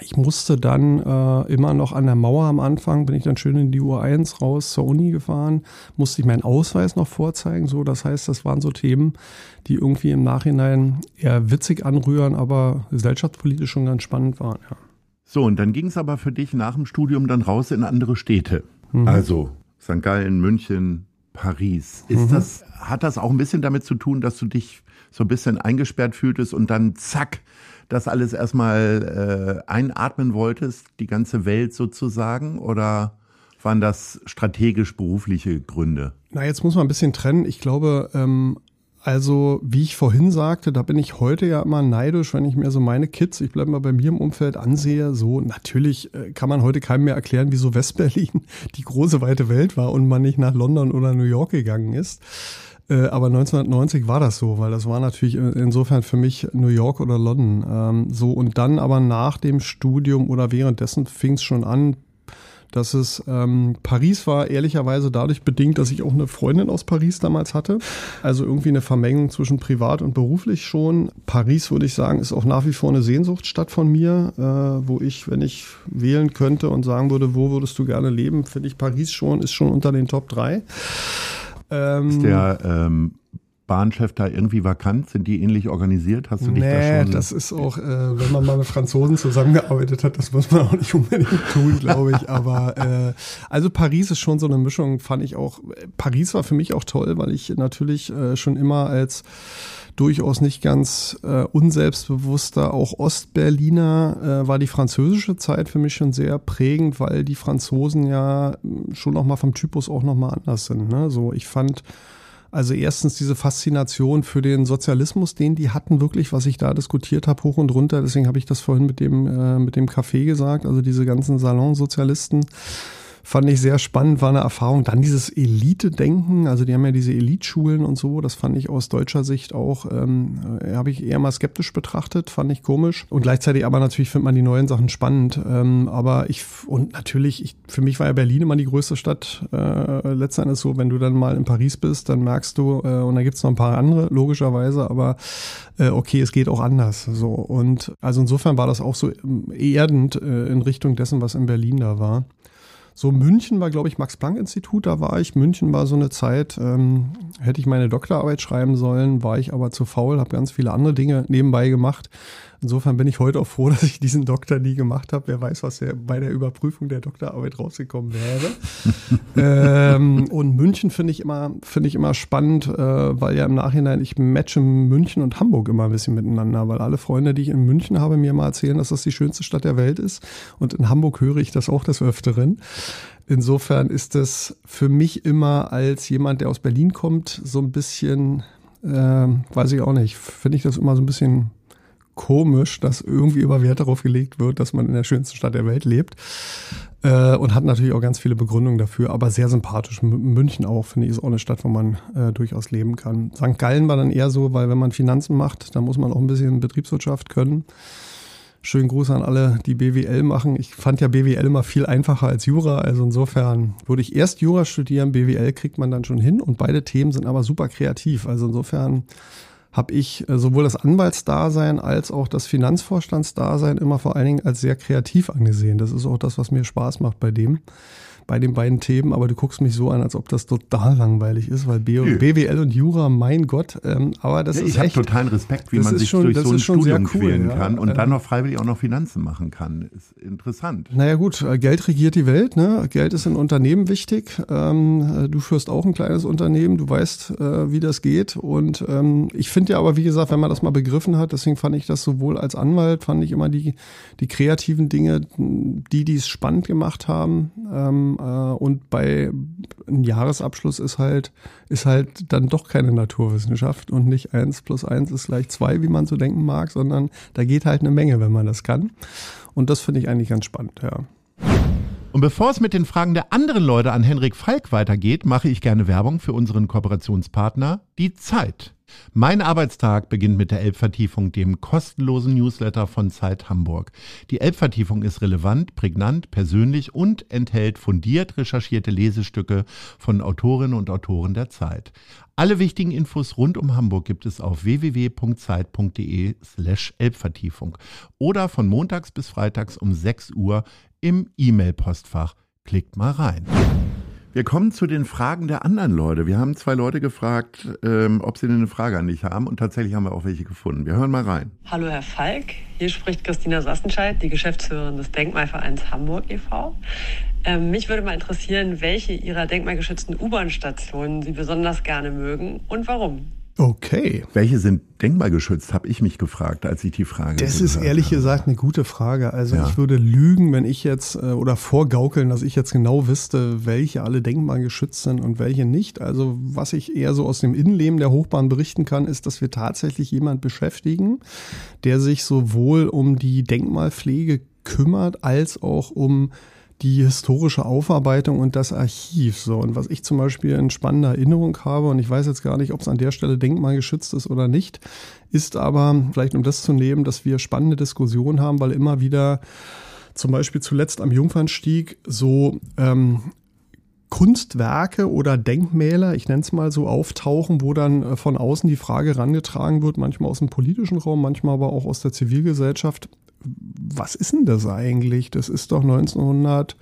Ich musste dann äh, immer noch an der Mauer am Anfang, bin ich dann schön in die U1 raus zur Uni gefahren, musste ich meinen Ausweis noch vorzeigen. So, das heißt, das waren so Themen, die irgendwie im Nachhinein eher witzig anrühren, aber gesellschaftspolitisch schon ganz spannend waren. Ja. So, und dann ging es aber für dich nach dem Studium dann raus in andere Städte. Mhm. Also St. Gallen, München, Paris. Ist mhm. das, hat das auch ein bisschen damit zu tun, dass du dich so ein bisschen eingesperrt fühltest und dann zack, das alles erstmal äh, einatmen wolltest, die ganze Welt sozusagen? Oder waren das strategisch berufliche Gründe? Na, jetzt muss man ein bisschen trennen. Ich glaube, ähm, also, wie ich vorhin sagte, da bin ich heute ja immer neidisch, wenn ich mir so meine Kids, ich bleibe mal bei mir im Umfeld, ansehe. So, natürlich äh, kann man heute keinem mehr erklären, wieso Westberlin die große weite Welt war und man nicht nach London oder New York gegangen ist. Äh, aber 1990 war das so, weil das war natürlich insofern für mich New York oder London. Ähm, so, und dann aber nach dem Studium oder währenddessen fing es schon an, dass es ähm, Paris war ehrlicherweise dadurch bedingt, dass ich auch eine Freundin aus Paris damals hatte. Also irgendwie eine Vermengung zwischen privat und beruflich schon. Paris, würde ich sagen, ist auch nach wie vor eine Sehnsuchtsstadt von mir, äh, wo ich, wenn ich wählen könnte und sagen würde, wo würdest du gerne leben, finde ich Paris schon, ist schon unter den Top 3. Ähm, ist der ähm, Bahnchef da irgendwie vakant? Sind die ähnlich organisiert? Hast du dich nee, da schon? das ist auch, äh, wenn man mal mit Franzosen zusammengearbeitet hat, das muss man auch nicht unbedingt tun, glaube ich. Aber äh, also Paris ist schon so eine Mischung, fand ich auch. Paris war für mich auch toll, weil ich natürlich äh, schon immer als durchaus nicht ganz äh, unselbstbewusster, auch Ostberliner, äh, war die französische Zeit für mich schon sehr prägend, weil die Franzosen ja schon nochmal vom Typus auch nochmal anders sind. Ne? So, ich fand also erstens diese Faszination für den Sozialismus, den die hatten wirklich, was ich da diskutiert habe, hoch und runter. Deswegen habe ich das vorhin mit dem äh, mit dem Café gesagt. Also diese ganzen Salonsozialisten fand ich sehr spannend, war eine Erfahrung. Dann dieses Elite-Denken, also die haben ja diese Elite-Schulen und so, das fand ich aus deutscher Sicht auch, ähm, äh, habe ich eher mal skeptisch betrachtet, fand ich komisch. Und gleichzeitig aber natürlich findet man die neuen Sachen spannend. Ähm, aber ich, und natürlich, ich, für mich war ja Berlin immer die größte Stadt. Äh, letztendlich so, wenn du dann mal in Paris bist, dann merkst du, äh, und da gibt's noch ein paar andere, logischerweise, aber äh, okay, es geht auch anders. So. Und also insofern war das auch so ähm, erdend äh, in Richtung dessen, was in Berlin da war. So München war, glaube ich, Max-Planck-Institut, da war ich. München war so eine Zeit, ähm, hätte ich meine Doktorarbeit schreiben sollen, war ich aber zu faul, habe ganz viele andere Dinge nebenbei gemacht. Insofern bin ich heute auch froh, dass ich diesen Doktor nie gemacht habe. Wer weiß, was bei der Überprüfung der Doktorarbeit rausgekommen wäre. ähm, und München finde ich immer, finde ich immer spannend, äh, weil ja im Nachhinein ich matche München und Hamburg immer ein bisschen miteinander, weil alle Freunde, die ich in München habe, mir mal erzählen, dass das die schönste Stadt der Welt ist. Und in Hamburg höre ich das auch des Öfteren. Insofern ist es für mich immer als jemand, der aus Berlin kommt, so ein bisschen, äh, weiß ich auch nicht, finde ich das immer so ein bisschen komisch, dass irgendwie immer Wert darauf gelegt wird, dass man in der schönsten Stadt der Welt lebt. Äh, und hat natürlich auch ganz viele Begründungen dafür, aber sehr sympathisch. München auch, finde ich, ist auch eine Stadt, wo man äh, durchaus leben kann. St. Gallen war dann eher so, weil wenn man Finanzen macht, dann muss man auch ein bisschen Betriebswirtschaft können. Schönen Gruß an alle, die BWL machen. Ich fand ja BWL immer viel einfacher als Jura. Also insofern würde ich erst Jura studieren, BWL kriegt man dann schon hin und beide Themen sind aber super kreativ. Also insofern habe ich äh, sowohl das Anwaltsdasein als auch das Finanzvorstandsdasein immer vor allen Dingen als sehr kreativ angesehen. Das ist auch das, was mir Spaß macht bei dem bei den beiden Themen, aber du guckst mich so an, als ob das total langweilig ist, weil B Nö. BWL und Jura, mein Gott, ähm, aber das ja, ist Ich habe totalen Respekt, wie man sich schon, durch so ein Studium cool, quälen ja. kann und dann noch freiwillig auch noch Finanzen machen kann. Ist interessant. Naja gut, äh, Geld regiert die Welt, ne? Geld ist in Unternehmen wichtig. Ähm, äh, du führst auch ein kleines Unternehmen, du weißt, äh, wie das geht. Und ähm, ich finde ja aber, wie gesagt, wenn man das mal begriffen hat, deswegen fand ich das sowohl als Anwalt, fand ich immer die, die kreativen Dinge, die, die es spannend gemacht haben. Ähm, äh, und bei einem Jahresabschluss ist halt, ist halt dann doch keine Naturwissenschaft und nicht eins plus eins ist gleich zwei, wie man so denken mag, sondern da geht halt eine Menge, wenn man das kann. Und das finde ich eigentlich ganz spannend, ja. Und bevor es mit den Fragen der anderen Leute an Henrik Falk weitergeht, mache ich gerne Werbung für unseren Kooperationspartner, die Zeit. Mein Arbeitstag beginnt mit der Elbvertiefung, dem kostenlosen Newsletter von Zeit Hamburg. Die Elbvertiefung ist relevant, prägnant, persönlich und enthält fundiert recherchierte Lesestücke von Autorinnen und Autoren der Zeit. Alle wichtigen Infos rund um Hamburg gibt es auf www.zeit.de slash Elbvertiefung oder von montags bis freitags um 6 Uhr im E-Mail-Postfach. Klickt mal rein. Wir kommen zu den Fragen der anderen Leute. Wir haben zwei Leute gefragt, ähm, ob sie eine Frage an dich haben und tatsächlich haben wir auch welche gefunden. Wir hören mal rein. Hallo Herr Falk, hier spricht Christina Sassenscheid, die Geschäftsführerin des Denkmalvereins Hamburg e.V. Ähm, mich würde mal interessieren, welche Ihrer denkmalgeschützten U-Bahn-Stationen Sie besonders gerne mögen und warum. Okay. Welche sind denkmalgeschützt, habe ich mich gefragt, als ich die Frage Das ist ehrlich habe. gesagt eine gute Frage. Also ja. ich würde lügen, wenn ich jetzt äh, oder vorgaukeln, dass ich jetzt genau wüsste, welche alle denkmalgeschützt sind und welche nicht. Also was ich eher so aus dem Innenleben der Hochbahn berichten kann, ist, dass wir tatsächlich jemand beschäftigen, der sich sowohl um die Denkmalpflege kümmert, als auch um die historische Aufarbeitung und das Archiv. So, und was ich zum Beispiel in spannender Erinnerung habe, und ich weiß jetzt gar nicht, ob es an der Stelle denkmalgeschützt ist oder nicht, ist aber, vielleicht um das zu nehmen, dass wir spannende Diskussionen haben, weil immer wieder zum Beispiel zuletzt am Jungfernstieg so ähm, Kunstwerke oder Denkmäler, ich nenne es mal so, auftauchen, wo dann äh, von außen die Frage herangetragen wird, manchmal aus dem politischen Raum, manchmal aber auch aus der Zivilgesellschaft, was ist denn das eigentlich? Das ist doch 1900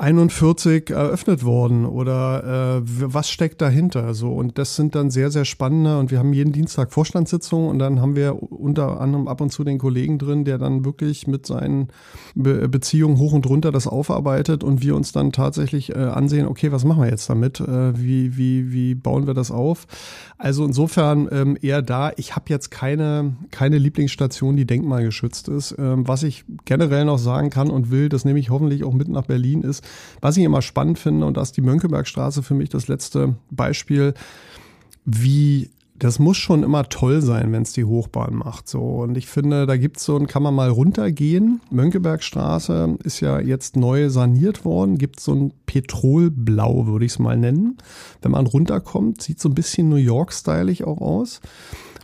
41 eröffnet worden oder äh, was steckt dahinter? So und das sind dann sehr sehr spannende und wir haben jeden Dienstag Vorstandssitzungen und dann haben wir unter anderem ab und zu den Kollegen drin, der dann wirklich mit seinen Be Beziehungen hoch und runter das aufarbeitet und wir uns dann tatsächlich äh, ansehen, okay, was machen wir jetzt damit? Äh, wie wie wie bauen wir das auf? Also insofern ähm, eher da. Ich habe jetzt keine keine Lieblingsstation, die denkmalgeschützt ist. Ähm, was ich generell noch sagen kann und will, das nehme ich hoffentlich auch mit nach Berlin ist was ich immer spannend finde, und da ist die Mönckebergstraße für mich das letzte Beispiel, wie das muss schon immer toll sein, wenn es die Hochbahn macht. So und ich finde, da gibt's so, kann man mal runtergehen. Mönckebergstraße ist ja jetzt neu saniert worden. Gibt so ein Petrolblau, würde ich es mal nennen. Wenn man runterkommt, sieht so ein bisschen New York-stylig auch aus.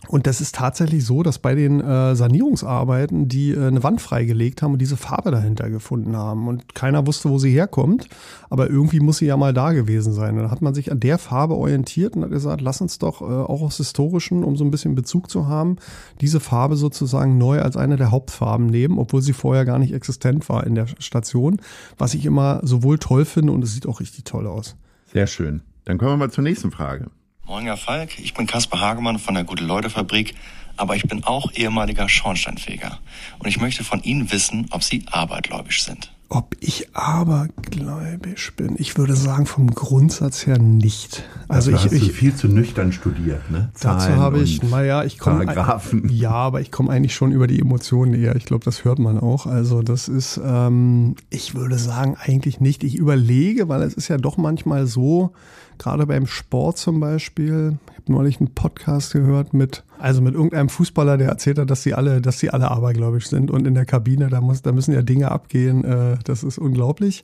Und das ist tatsächlich so, dass bei den äh, Sanierungsarbeiten die äh, eine Wand freigelegt haben und diese Farbe dahinter gefunden haben. Und keiner wusste, wo sie herkommt. Aber irgendwie muss sie ja mal da gewesen sein. Und dann hat man sich an der Farbe orientiert und hat gesagt, lass uns doch äh, auch aus historischen, um so ein bisschen Bezug zu haben, diese Farbe sozusagen neu als eine der Hauptfarben nehmen, obwohl sie vorher gar nicht existent war in der Station. Was ich immer sowohl toll finde und es sieht auch richtig toll aus. Sehr schön. Dann kommen wir mal zur nächsten Frage. Moin, Herr Falk. Ich bin Kaspar Hagemann von der Gute-Leute-Fabrik, aber ich bin auch ehemaliger Schornsteinfeger. Und ich möchte von Ihnen wissen, ob Sie abergläubisch sind. Ob ich abergläubisch bin? Ich würde sagen, vom Grundsatz her nicht. Also Dafür ich, hast ich viel zu nüchtern studiert, ne? Zahlen dazu habe ich, naja, ich komme. Ja, aber ich komme eigentlich schon über die Emotionen eher. Ich glaube, das hört man auch. Also das ist, ähm, ich würde sagen, eigentlich nicht. Ich überlege, weil es ist ja doch manchmal so, gerade beim Sport zum Beispiel. Ich habe neulich einen Podcast gehört mit, also mit irgendeinem Fußballer, der erzählt hat, dass sie alle, dass sie alle abergläubisch sind und in der Kabine, da muss, da müssen ja Dinge abgehen. Äh, das ist unglaublich.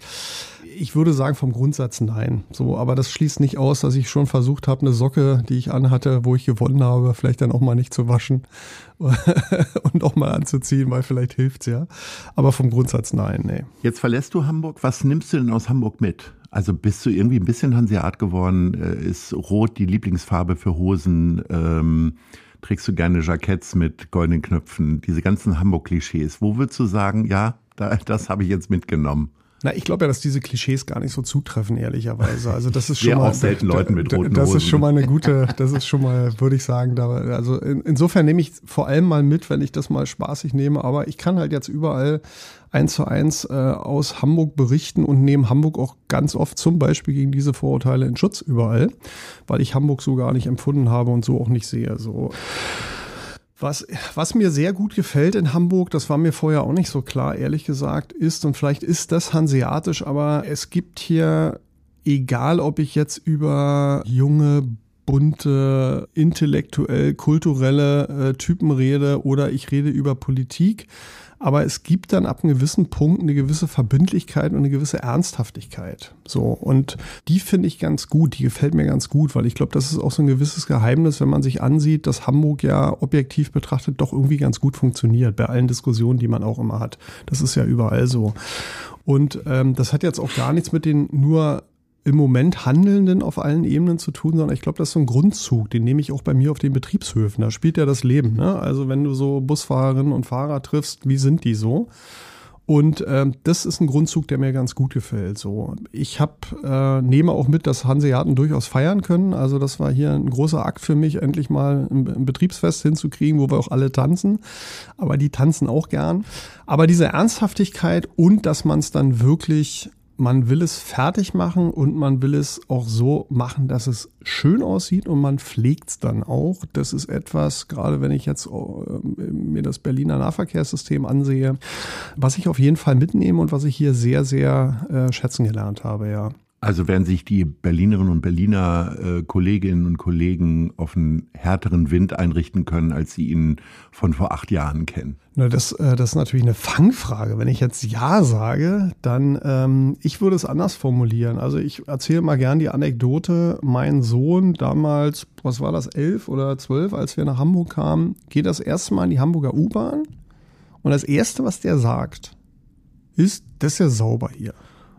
Ich würde sagen vom Grundsatz nein. So, aber das schließt nicht aus, dass ich schon versucht habe, eine Socke, die ich anhatte, wo ich gewonnen habe, vielleicht dann auch mal nicht zu waschen und auch mal anzuziehen, weil vielleicht hilft's ja. Aber vom Grundsatz nein, nee. Jetzt verlässt du Hamburg. Was nimmst du denn aus Hamburg mit? Also bist du irgendwie ein bisschen Hanseat geworden? Äh, ist Rot die Lieblingsfarbe für Hosen? Ähm, trägst du gerne Jacketts mit goldenen Knöpfen? Diese ganzen Hamburg-Klischees. Wo würdest du sagen, ja, das habe ich jetzt mitgenommen? Na, ich glaube ja, dass diese Klischees gar nicht so zutreffen, ehrlicherweise. Also das ist schon ja, mal auch selten Leuten mit roten Das Hosen. ist schon mal eine gute, das ist schon mal, würde ich sagen, da, also in, insofern nehme ich vor allem mal mit, wenn ich das mal spaßig nehme. Aber ich kann halt jetzt überall eins zu eins äh, aus Hamburg berichten und nehme Hamburg auch ganz oft zum Beispiel gegen diese Vorurteile in Schutz überall, weil ich Hamburg so gar nicht empfunden habe und so auch nicht sehe. So. Was, was mir sehr gut gefällt in Hamburg, das war mir vorher auch nicht so klar, ehrlich gesagt, ist, und vielleicht ist das hanseatisch, aber es gibt hier, egal ob ich jetzt über junge, bunte, intellektuell, kulturelle äh, Typen rede oder ich rede über Politik, aber es gibt dann ab einem gewissen Punkt eine gewisse Verbindlichkeit und eine gewisse Ernsthaftigkeit. So. Und die finde ich ganz gut. Die gefällt mir ganz gut, weil ich glaube, das ist auch so ein gewisses Geheimnis, wenn man sich ansieht, dass Hamburg ja objektiv betrachtet doch irgendwie ganz gut funktioniert bei allen Diskussionen, die man auch immer hat. Das ist ja überall so. Und ähm, das hat jetzt auch gar nichts mit den nur im Moment Handelnden auf allen Ebenen zu tun, sondern ich glaube, das ist so ein Grundzug, den nehme ich auch bei mir auf den Betriebshöfen. Da spielt ja das Leben. Ne? Also wenn du so Busfahrerinnen und Fahrer triffst, wie sind die so? Und ähm, das ist ein Grundzug, der mir ganz gut gefällt. So, ich habe äh, nehme auch mit, dass Hanseaten durchaus feiern können. Also das war hier ein großer Akt für mich, endlich mal ein, ein Betriebsfest hinzukriegen, wo wir auch alle tanzen. Aber die tanzen auch gern. Aber diese Ernsthaftigkeit und dass man es dann wirklich man will es fertig machen und man will es auch so machen, dass es schön aussieht und man pflegt es dann auch. Das ist etwas, gerade wenn ich jetzt äh, mir das Berliner Nahverkehrssystem ansehe, was ich auf jeden Fall mitnehme und was ich hier sehr, sehr äh, schätzen gelernt habe, ja. Also werden sich die Berlinerinnen und Berliner äh, Kolleginnen und Kollegen auf einen härteren Wind einrichten können, als sie ihn von vor acht Jahren kennen? Na, das, äh, das ist natürlich eine Fangfrage. Wenn ich jetzt Ja sage, dann ähm, ich würde es anders formulieren. Also ich erzähle mal gern die Anekdote. Mein Sohn damals, was war das, elf oder zwölf, als wir nach Hamburg kamen, geht das erste Mal in die Hamburger U-Bahn und das erste, was der sagt, ist, das ist ja sauber hier.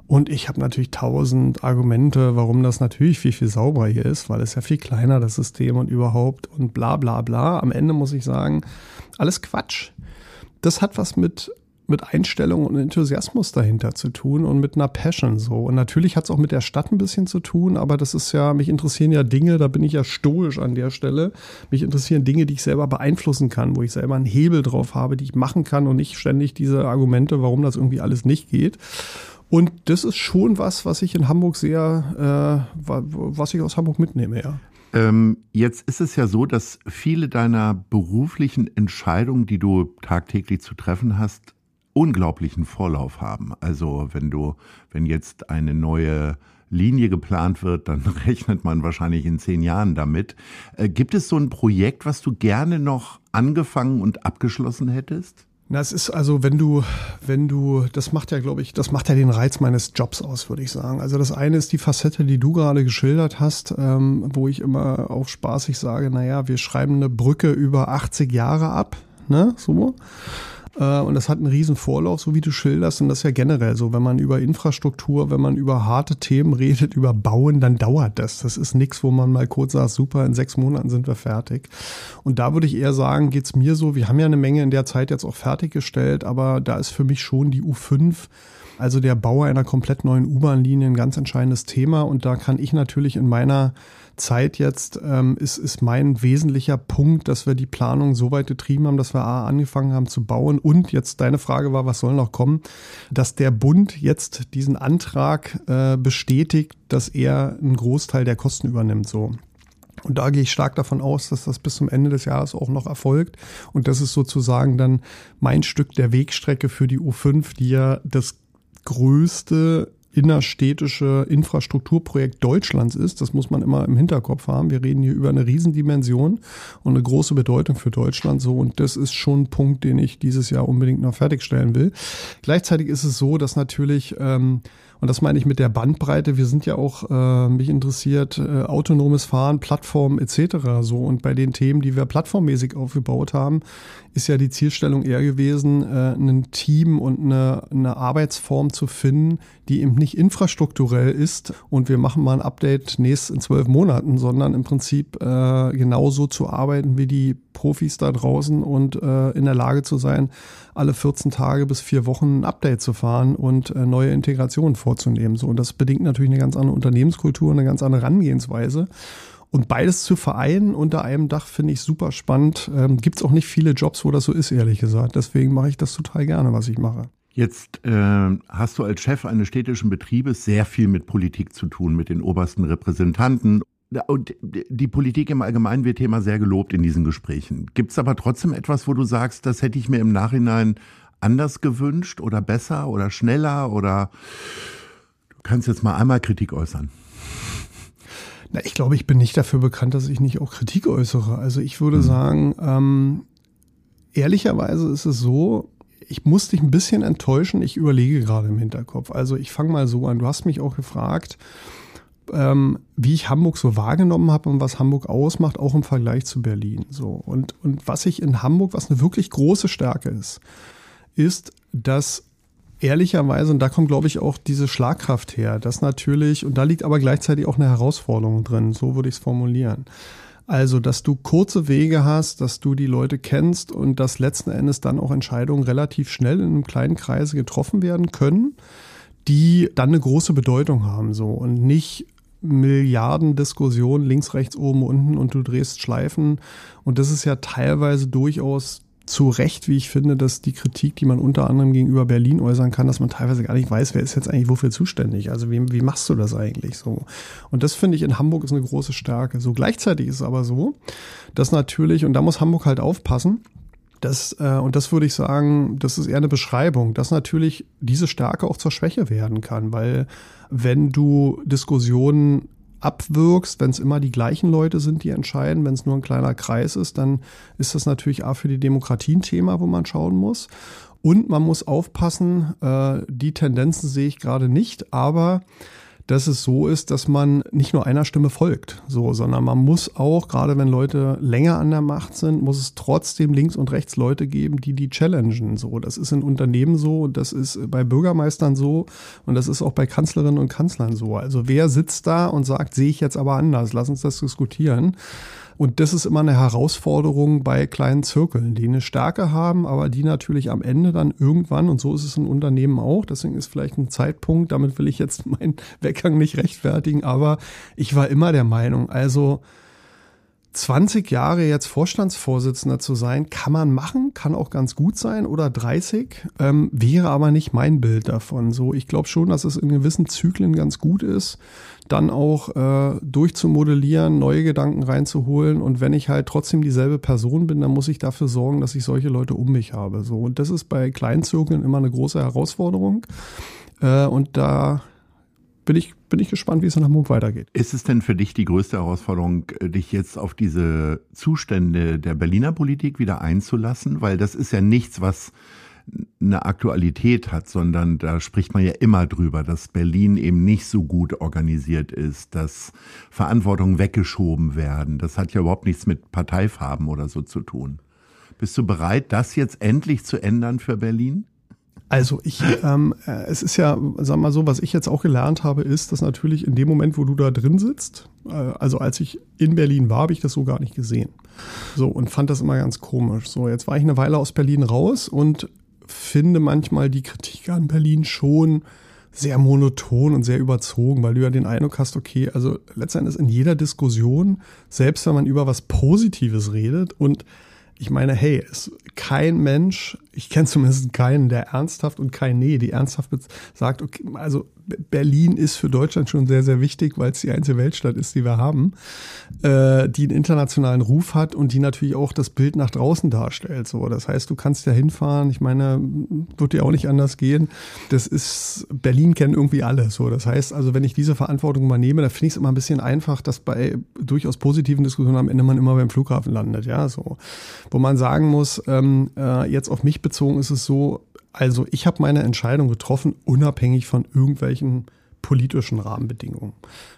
Und ich habe natürlich tausend Argumente, warum das natürlich viel, viel sauberer hier ist, weil es ja viel kleiner, das System und überhaupt und bla bla bla. Am Ende muss ich sagen, alles Quatsch. Das hat was mit mit Einstellung und Enthusiasmus dahinter zu tun und mit einer Passion so. Und natürlich hat es auch mit der Stadt ein bisschen zu tun, aber das ist ja, mich interessieren ja Dinge, da bin ich ja stoisch an der Stelle. Mich interessieren Dinge, die ich selber beeinflussen kann, wo ich selber einen Hebel drauf habe, die ich machen kann und nicht ständig diese Argumente, warum das irgendwie alles nicht geht. Und das ist schon was, was ich in Hamburg sehr, äh, was ich aus Hamburg mitnehme, ja. Ähm, jetzt ist es ja so, dass viele deiner beruflichen Entscheidungen, die du tagtäglich zu treffen hast, unglaublichen Vorlauf haben. Also wenn du, wenn jetzt eine neue Linie geplant wird, dann rechnet man wahrscheinlich in zehn Jahren damit. Äh, gibt es so ein Projekt, was du gerne noch angefangen und abgeschlossen hättest? Na, es ist also, wenn du, wenn du, das macht ja, glaube ich, das macht ja den Reiz meines Jobs aus, würde ich sagen. Also das eine ist die Facette, die du gerade geschildert hast, ähm, wo ich immer auf spaßig sage, naja, wir schreiben eine Brücke über 80 Jahre ab, ne, so. Äh, und das hat einen riesen Vorlauf, so wie du schilderst. Und das ist ja generell so, wenn man über Infrastruktur, wenn man über harte Themen redet, über Bauen, dann dauert das. Das ist nichts, wo man mal kurz sagt, super, in sechs Monaten sind wir fertig. Und da würde ich eher sagen, geht's mir so, wir haben ja eine Menge in der Zeit jetzt auch fertiggestellt, aber da ist für mich schon die U5 also der Bau einer komplett neuen U-Bahn-Linie ein ganz entscheidendes Thema und da kann ich natürlich in meiner Zeit jetzt ähm, ist, ist mein wesentlicher Punkt, dass wir die Planung so weit getrieben haben, dass wir A, angefangen haben zu bauen und jetzt deine Frage war, was soll noch kommen, dass der Bund jetzt diesen Antrag äh, bestätigt, dass er einen Großteil der Kosten übernimmt. So. Und da gehe ich stark davon aus, dass das bis zum Ende des Jahres auch noch erfolgt. Und das ist sozusagen dann mein Stück der Wegstrecke für die U5, die ja das größte innerstädtische Infrastrukturprojekt Deutschlands ist. Das muss man immer im Hinterkopf haben. Wir reden hier über eine Riesendimension und eine große Bedeutung für Deutschland so. Und das ist schon ein Punkt, den ich dieses Jahr unbedingt noch fertigstellen will. Gleichzeitig ist es so, dass natürlich ähm, und das meine ich mit der Bandbreite. Wir sind ja auch, äh, mich interessiert, äh, autonomes Fahren, Plattformen etc. So. Und bei den Themen, die wir plattformmäßig aufgebaut haben, ist ja die Zielstellung eher gewesen, äh, ein Team und eine, eine Arbeitsform zu finden, die eben nicht infrastrukturell ist und wir machen mal ein Update nächst in zwölf Monaten, sondern im Prinzip äh, genauso zu arbeiten wie die Profis da draußen und äh, in der Lage zu sein, alle 14 Tage bis vier Wochen ein Update zu fahren und äh, neue Integrationen vorzunehmen. So, und das bedingt natürlich eine ganz andere Unternehmenskultur, eine ganz andere Herangehensweise. Und beides zu vereinen unter einem Dach finde ich super spannend. Ähm, Gibt es auch nicht viele Jobs, wo das so ist, ehrlich gesagt. Deswegen mache ich das total gerne, was ich mache. Jetzt äh, hast du als Chef eines städtischen Betriebes sehr viel mit Politik zu tun, mit den obersten Repräsentanten. Und die Politik im Allgemeinen wird Thema sehr gelobt in diesen Gesprächen. Gibt es aber trotzdem etwas, wo du sagst, das hätte ich mir im Nachhinein anders gewünscht oder besser oder schneller oder du kannst jetzt mal einmal Kritik äußern? Na, ich glaube, ich bin nicht dafür bekannt, dass ich nicht auch Kritik äußere. Also ich würde hm. sagen, ähm, ehrlicherweise ist es so, ich muss dich ein bisschen enttäuschen. Ich überlege gerade im Hinterkopf. Also ich fange mal so an. Du hast mich auch gefragt, ähm, wie ich Hamburg so wahrgenommen habe und was Hamburg ausmacht, auch im Vergleich zu Berlin. So und und was ich in Hamburg, was eine wirklich große Stärke ist, ist, dass ehrlicherweise, und da kommt, glaube ich, auch diese Schlagkraft her, dass natürlich, und da liegt aber gleichzeitig auch eine Herausforderung drin, so würde ich es formulieren. Also, dass du kurze Wege hast, dass du die Leute kennst und dass letzten Endes dann auch Entscheidungen relativ schnell in einem kleinen Kreise getroffen werden können, die dann eine große Bedeutung haben, so und nicht Milliarden Diskussionen links, rechts, oben, unten und du drehst Schleifen. Und das ist ja teilweise durchaus zu Recht, wie ich finde, dass die Kritik, die man unter anderem gegenüber Berlin äußern kann, dass man teilweise gar nicht weiß, wer ist jetzt eigentlich wofür zuständig. Also wie, wie machst du das eigentlich so? Und das finde ich in Hamburg ist eine große Stärke. So gleichzeitig ist es aber so, dass natürlich, und da muss Hamburg halt aufpassen, das, äh, und das würde ich sagen, das ist eher eine Beschreibung, dass natürlich diese Stärke auch zur Schwäche werden kann, weil wenn du Diskussionen abwirkst, wenn es immer die gleichen Leute sind, die entscheiden, wenn es nur ein kleiner Kreis ist, dann ist das natürlich auch für die Demokratie ein Thema, wo man schauen muss. Und man muss aufpassen, äh, die Tendenzen sehe ich gerade nicht, aber dass es so ist, dass man nicht nur einer Stimme folgt, so, sondern man muss auch, gerade wenn Leute länger an der Macht sind, muss es trotzdem links und rechts Leute geben, die die challengen. So, das ist in Unternehmen so, das ist bei Bürgermeistern so und das ist auch bei Kanzlerinnen und Kanzlern so. Also wer sitzt da und sagt, sehe ich jetzt aber anders, lass uns das diskutieren. Und das ist immer eine Herausforderung bei kleinen Zirkeln, die eine Stärke haben, aber die natürlich am Ende dann irgendwann, und so ist es in Unternehmen auch, deswegen ist vielleicht ein Zeitpunkt, damit will ich jetzt meinen Weggang nicht rechtfertigen, aber ich war immer der Meinung, also 20 Jahre jetzt Vorstandsvorsitzender zu sein, kann man machen, kann auch ganz gut sein oder 30, ähm, wäre aber nicht mein Bild davon. So, ich glaube schon, dass es in gewissen Zyklen ganz gut ist, dann auch äh, durchzumodellieren, neue Gedanken reinzuholen und wenn ich halt trotzdem dieselbe Person bin, dann muss ich dafür sorgen, dass ich solche Leute um mich habe. So und das ist bei kleinen Zirkeln immer eine große Herausforderung äh, und da bin ich, bin ich gespannt, wie es in Hamburg weitergeht. Ist es denn für dich die größte Herausforderung, äh, dich jetzt auf diese Zustände der Berliner Politik wieder einzulassen? Weil das ist ja nichts, was eine Aktualität hat, sondern da spricht man ja immer drüber, dass Berlin eben nicht so gut organisiert ist, dass Verantwortungen weggeschoben werden. Das hat ja überhaupt nichts mit Parteifarben oder so zu tun. Bist du bereit, das jetzt endlich zu ändern für Berlin? Also ich, ähm, äh, es ist ja, sag mal so, was ich jetzt auch gelernt habe, ist, dass natürlich in dem Moment, wo du da drin sitzt, äh, also als ich in Berlin war, habe ich das so gar nicht gesehen. So und fand das immer ganz komisch. So, jetzt war ich eine Weile aus Berlin raus und finde manchmal die Kritik an Berlin schon sehr monoton und sehr überzogen, weil du ja den Eindruck hast, okay, also letztendlich in jeder Diskussion, selbst wenn man über was Positives redet und ich meine, hey, es, kein Mensch, ich kenne zumindest keinen, der ernsthaft und kein Nee, die ernsthaft sagt, okay, also Berlin ist für Deutschland schon sehr, sehr wichtig, weil es die einzige Weltstadt ist, die wir haben, äh, die einen internationalen Ruf hat und die natürlich auch das Bild nach draußen darstellt. So, das heißt, du kannst ja hinfahren. Ich meine, wird dir auch nicht anders gehen. Das ist Berlin kennen irgendwie alle. So, das heißt, also wenn ich diese Verantwortung übernehme, da finde ich es immer ein bisschen einfach, dass bei durchaus positiven Diskussionen am Ende man immer beim Flughafen landet. Ja, so, wo man sagen muss, ähm, äh, jetzt auf mich bezogen ist es so, also ich habe meine Entscheidung getroffen, unabhängig von irgendwelchen politischen Rahmenbedingungen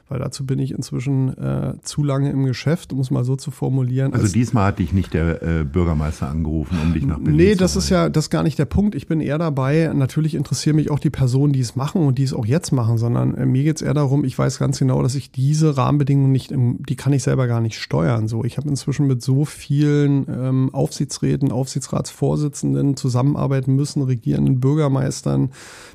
weil dazu bin ich inzwischen äh, zu lange im Geschäft, um es mal so zu formulieren. Also diesmal hat dich nicht der äh, Bürgermeister angerufen, um dich nach Berlin nee, zu Nee, das ist ja das ist gar nicht der Punkt. Ich bin eher dabei, natürlich interessieren mich auch die Personen, die es machen und die es auch jetzt machen, sondern äh, mir geht's eher darum, ich weiß ganz genau, dass ich diese Rahmenbedingungen nicht, im, die kann ich selber gar nicht steuern. So, Ich habe inzwischen mit so vielen ähm, Aufsichtsräten, Aufsichtsratsvorsitzenden zusammenarbeiten müssen, regierenden Bürgermeistern,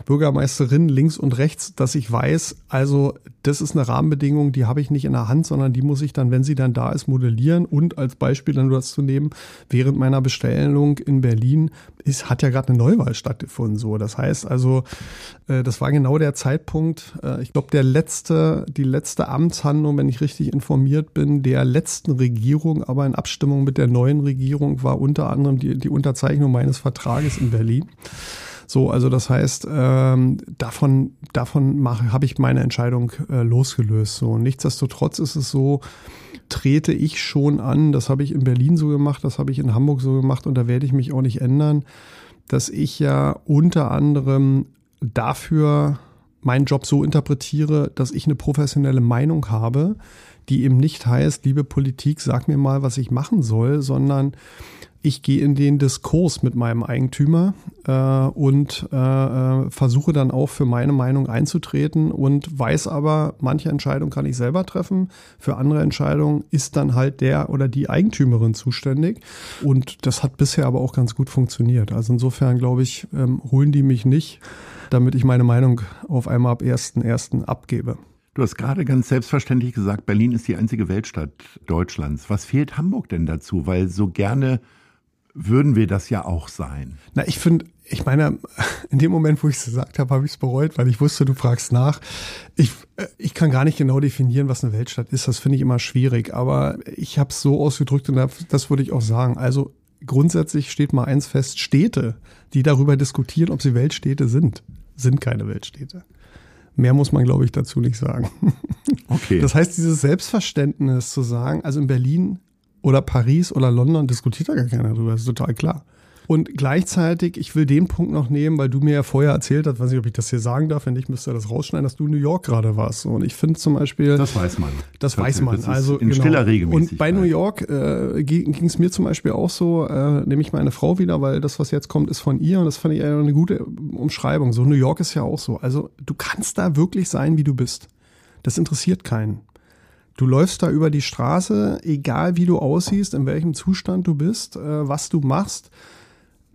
Bürgermeisterinnen links und rechts, dass ich weiß, also das ist eine Rahmenbedingung, die habe ich nicht in der Hand, sondern die muss ich dann, wenn sie dann da ist, modellieren. Und als Beispiel dann das zu nehmen, während meiner Bestellung in Berlin ist, hat ja gerade eine Neuwahl stattgefunden. So, das heißt also, äh, das war genau der Zeitpunkt. Äh, ich glaube, der letzte, die letzte Amtshandlung, wenn ich richtig informiert bin, der letzten Regierung, aber in Abstimmung mit der neuen Regierung war unter anderem die, die Unterzeichnung meines Vertrages in Berlin. So, also das heißt, ähm, davon, davon mache, habe ich meine Entscheidung äh, losgelöst. So, nichtsdestotrotz ist es so, trete ich schon an, das habe ich in Berlin so gemacht, das habe ich in Hamburg so gemacht und da werde ich mich auch nicht ändern, dass ich ja unter anderem dafür meinen Job so interpretiere, dass ich eine professionelle Meinung habe, die eben nicht heißt, liebe Politik, sag mir mal, was ich machen soll, sondern ich gehe in den Diskurs mit meinem Eigentümer äh, und äh, äh, versuche dann auch für meine Meinung einzutreten und weiß aber, manche Entscheidungen kann ich selber treffen, für andere Entscheidungen ist dann halt der oder die Eigentümerin zuständig und das hat bisher aber auch ganz gut funktioniert. Also insofern glaube ich, ähm, holen die mich nicht, damit ich meine Meinung auf einmal ab 1.1. abgebe. Du hast gerade ganz selbstverständlich gesagt, Berlin ist die einzige Weltstadt Deutschlands. Was fehlt Hamburg denn dazu? Weil so gerne würden wir das ja auch sein. Na, ich finde, ich meine, in dem Moment, wo ich es gesagt habe, habe ich es bereut, weil ich wusste, du fragst nach. Ich, äh, ich kann gar nicht genau definieren, was eine Weltstadt ist. Das finde ich immer schwierig. Aber ich habe es so ausgedrückt und das würde ich auch sagen. Also grundsätzlich steht mal eins fest, Städte, die darüber diskutieren, ob sie Weltstädte sind, sind keine Weltstädte. Mehr muss man, glaube ich, dazu nicht sagen. Okay. Das heißt, dieses Selbstverständnis zu sagen, also in Berlin oder Paris oder London diskutiert da gar keiner drüber, das ist total klar. Und gleichzeitig, ich will den Punkt noch nehmen, weil du mir ja vorher erzählt hast, weiß nicht, ob ich das hier sagen darf, wenn nicht, müsste das rausschneiden, dass du in New York gerade warst. Und ich finde zum Beispiel. Das weiß man. Das, das weiß man. Das also in genau. stiller Regelmäßigkeit. Und bei New York äh, ging es mir zum Beispiel auch so, äh, nehme ich meine Frau wieder, weil das, was jetzt kommt, ist von ihr und das fand ich eine gute Umschreibung. So New York ist ja auch so. Also du kannst da wirklich sein, wie du bist. Das interessiert keinen. Du läufst da über die Straße, egal wie du aussiehst, in welchem Zustand du bist, äh, was du machst.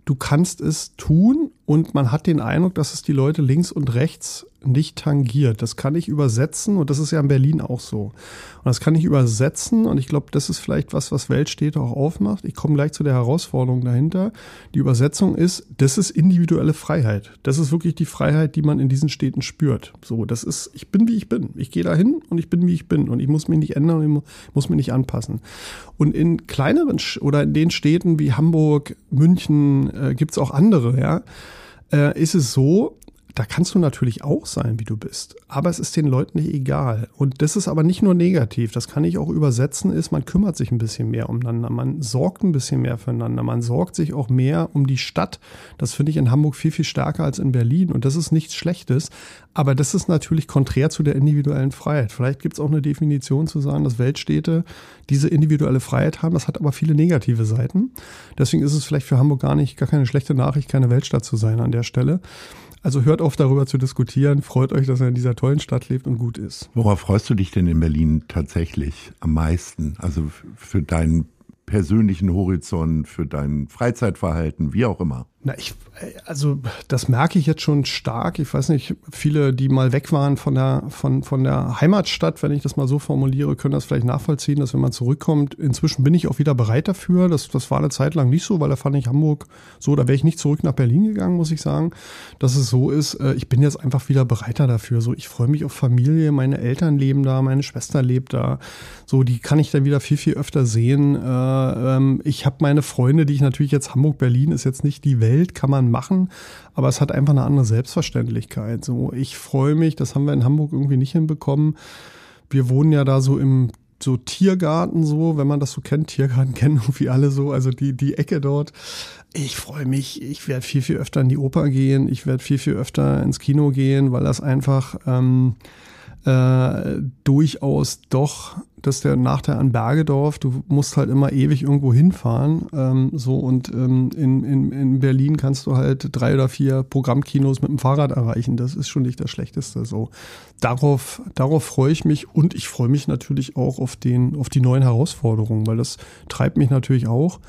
Du kannst es tun und man hat den Eindruck, dass es die Leute links und rechts nicht tangiert. Das kann ich übersetzen und das ist ja in Berlin auch so. Und das kann ich übersetzen und ich glaube, das ist vielleicht was, was Weltstädte auch aufmacht. Ich komme gleich zu der Herausforderung dahinter. Die Übersetzung ist, das ist individuelle Freiheit. Das ist wirklich die Freiheit, die man in diesen Städten spürt. So, das ist, ich bin wie ich bin. Ich gehe dahin und ich bin wie ich bin und ich muss mich nicht ändern und ich muss mich nicht anpassen. Und in kleineren oder in den Städten wie Hamburg, München äh, gibt's auch andere, ja äh, ist es so, da kannst du natürlich auch sein, wie du bist. Aber es ist den Leuten nicht egal. Und das ist aber nicht nur negativ. Das kann ich auch übersetzen, ist, man kümmert sich ein bisschen mehr umeinander. Man sorgt ein bisschen mehr füreinander. Man sorgt sich auch mehr um die Stadt. Das finde ich in Hamburg viel, viel stärker als in Berlin. Und das ist nichts Schlechtes. Aber das ist natürlich konträr zu der individuellen Freiheit. Vielleicht gibt es auch eine Definition zu sagen, dass Weltstädte diese individuelle Freiheit haben. Das hat aber viele negative Seiten. Deswegen ist es vielleicht für Hamburg gar nicht, gar keine schlechte Nachricht, keine Weltstadt zu sein an der Stelle. Also hört auf darüber zu diskutieren, freut euch, dass er in dieser tollen Stadt lebt und gut ist. Worauf freust du dich denn in Berlin tatsächlich am meisten? Also für deinen persönlichen Horizont, für dein Freizeitverhalten, wie auch immer? Na, ich, also das merke ich jetzt schon stark. Ich weiß nicht, viele, die mal weg waren von der, von, von der Heimatstadt, wenn ich das mal so formuliere, können das vielleicht nachvollziehen, dass wenn man zurückkommt, inzwischen bin ich auch wieder bereit dafür. Das, das war eine Zeit lang nicht so, weil da fand ich Hamburg so, da wäre ich nicht zurück nach Berlin gegangen, muss ich sagen, dass es so ist. Äh, ich bin jetzt einfach wieder bereiter dafür. So, ich freue mich auf Familie, meine Eltern leben da, meine Schwester lebt da. So, die kann ich dann wieder viel, viel öfter sehen. Äh, ähm, ich habe meine Freunde, die ich natürlich jetzt Hamburg, Berlin ist jetzt nicht die Welt Welt kann man machen, aber es hat einfach eine andere Selbstverständlichkeit. So, ich freue mich, das haben wir in Hamburg irgendwie nicht hinbekommen. Wir wohnen ja da so im so Tiergarten so, wenn man das so kennt, Tiergarten kennen irgendwie alle so, also die, die Ecke dort. Ich freue mich, ich werde viel, viel öfter in die Oper gehen, ich werde viel, viel öfter ins Kino gehen, weil das einfach ähm, äh, durchaus doch, dass der Nachteil an Bergedorf, du musst halt immer ewig irgendwo hinfahren. Ähm, so und ähm, in, in, in Berlin kannst du halt drei oder vier Programmkinos mit dem Fahrrad erreichen. Das ist schon nicht das Schlechteste. So darauf, darauf freue ich mich und ich freue mich natürlich auch auf den, auf die neuen Herausforderungen, weil das treibt mich natürlich auch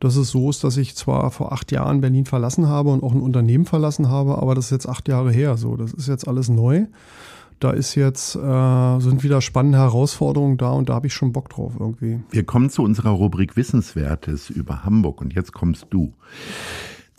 dass es so ist, dass ich zwar vor acht Jahren Berlin verlassen habe und auch ein Unternehmen verlassen habe, aber das ist jetzt acht Jahre her. So, das ist jetzt alles neu da ist jetzt, äh, sind wieder spannende Herausforderungen da und da habe ich schon Bock drauf irgendwie. Wir kommen zu unserer Rubrik Wissenswertes über Hamburg und jetzt kommst du.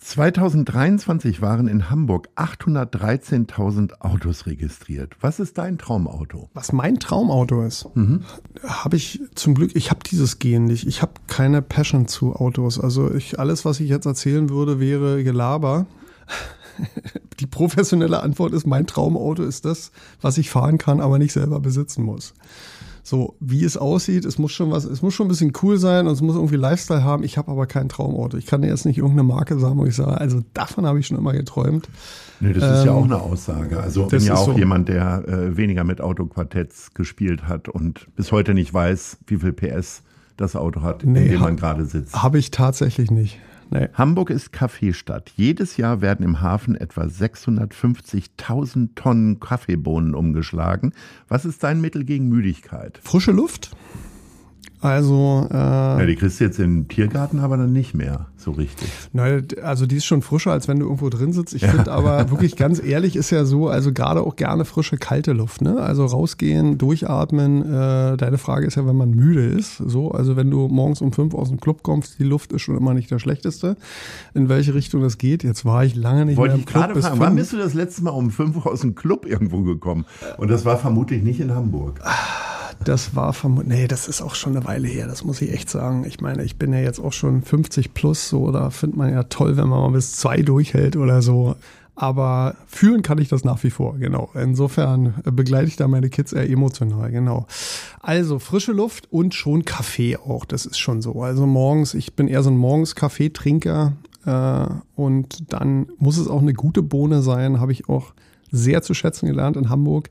2023 waren in Hamburg 813.000 Autos registriert. Was ist dein Traumauto? Was mein Traumauto ist, mhm. habe ich zum Glück, ich habe dieses Gen nicht. Ich habe keine Passion zu Autos. Also ich, alles, was ich jetzt erzählen würde, wäre Gelaber. die professionelle Antwort ist, mein Traumauto ist das, was ich fahren kann, aber nicht selber besitzen muss. So, wie es aussieht, es muss schon was, es muss schon ein bisschen cool sein und es muss irgendwie Lifestyle haben. Ich habe aber kein Traumauto. Ich kann jetzt nicht irgendeine Marke sagen, wo ich sage, also davon habe ich schon immer geträumt. Nee, das ähm, ist ja ähm, auch eine Aussage. Also ich bin ja auch so. jemand, der äh, weniger mit Autoquartetts gespielt hat und bis heute nicht weiß, wie viel PS das Auto hat, nee, in dem man gerade sitzt. Habe ich tatsächlich nicht. Nee. Hamburg ist Kaffeestadt. Jedes Jahr werden im Hafen etwa 650.000 Tonnen Kaffeebohnen umgeschlagen. Was ist dein Mittel gegen Müdigkeit? Frische Luft. Also äh, ja, die kriegst du jetzt im Tiergarten aber dann nicht mehr so richtig. Nein, also die ist schon frischer, als wenn du irgendwo drin sitzt. Ich ja. finde aber wirklich ganz ehrlich ist ja so, also gerade auch gerne frische, kalte Luft. Ne? Also rausgehen, durchatmen. Äh, deine Frage ist ja, wenn man müde ist. So, also wenn du morgens um fünf aus dem Club kommst, die Luft ist schon immer nicht das Schlechteste. In welche Richtung das geht. Jetzt war ich lange nicht Wollte mehr im Club. Wollte ich gerade fragen, wann bist du das letzte Mal um fünf aus dem Club irgendwo gekommen? Und das war vermutlich nicht in Hamburg. Das war vermutlich, nee, das ist auch schon eine Weile her, das muss ich echt sagen. Ich meine, ich bin ja jetzt auch schon 50 plus, so, da findet man ja toll, wenn man mal bis zwei durchhält oder so. Aber fühlen kann ich das nach wie vor, genau. Insofern begleite ich da meine Kids eher emotional, genau. Also frische Luft und schon Kaffee auch, das ist schon so. Also morgens, ich bin eher so ein morgens Kaffeetrinker äh, und dann muss es auch eine gute Bohne sein, habe ich auch sehr zu schätzen gelernt in Hamburg,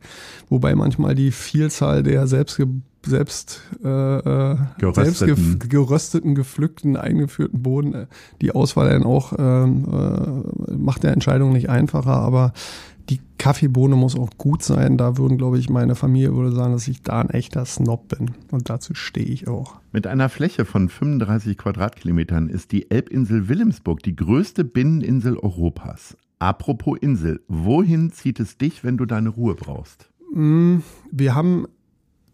wobei manchmal die Vielzahl der selbst selbst, äh, äh gerösteten. selbst gerösteten, gepflückten, eingeführten Boden, äh, die Auswahl dann auch ähm, äh, macht der Entscheidung nicht einfacher, aber die Kaffeebohne muss auch gut sein. Da würden, glaube ich, meine Familie würde sagen, dass ich da ein echter Snob bin. Und dazu stehe ich auch. Mit einer Fläche von 35 Quadratkilometern ist die Elbinsel Wilhelmsburg die größte Binneninsel Europas. Apropos Insel, wohin zieht es dich, wenn du deine Ruhe brauchst? Mm, wir haben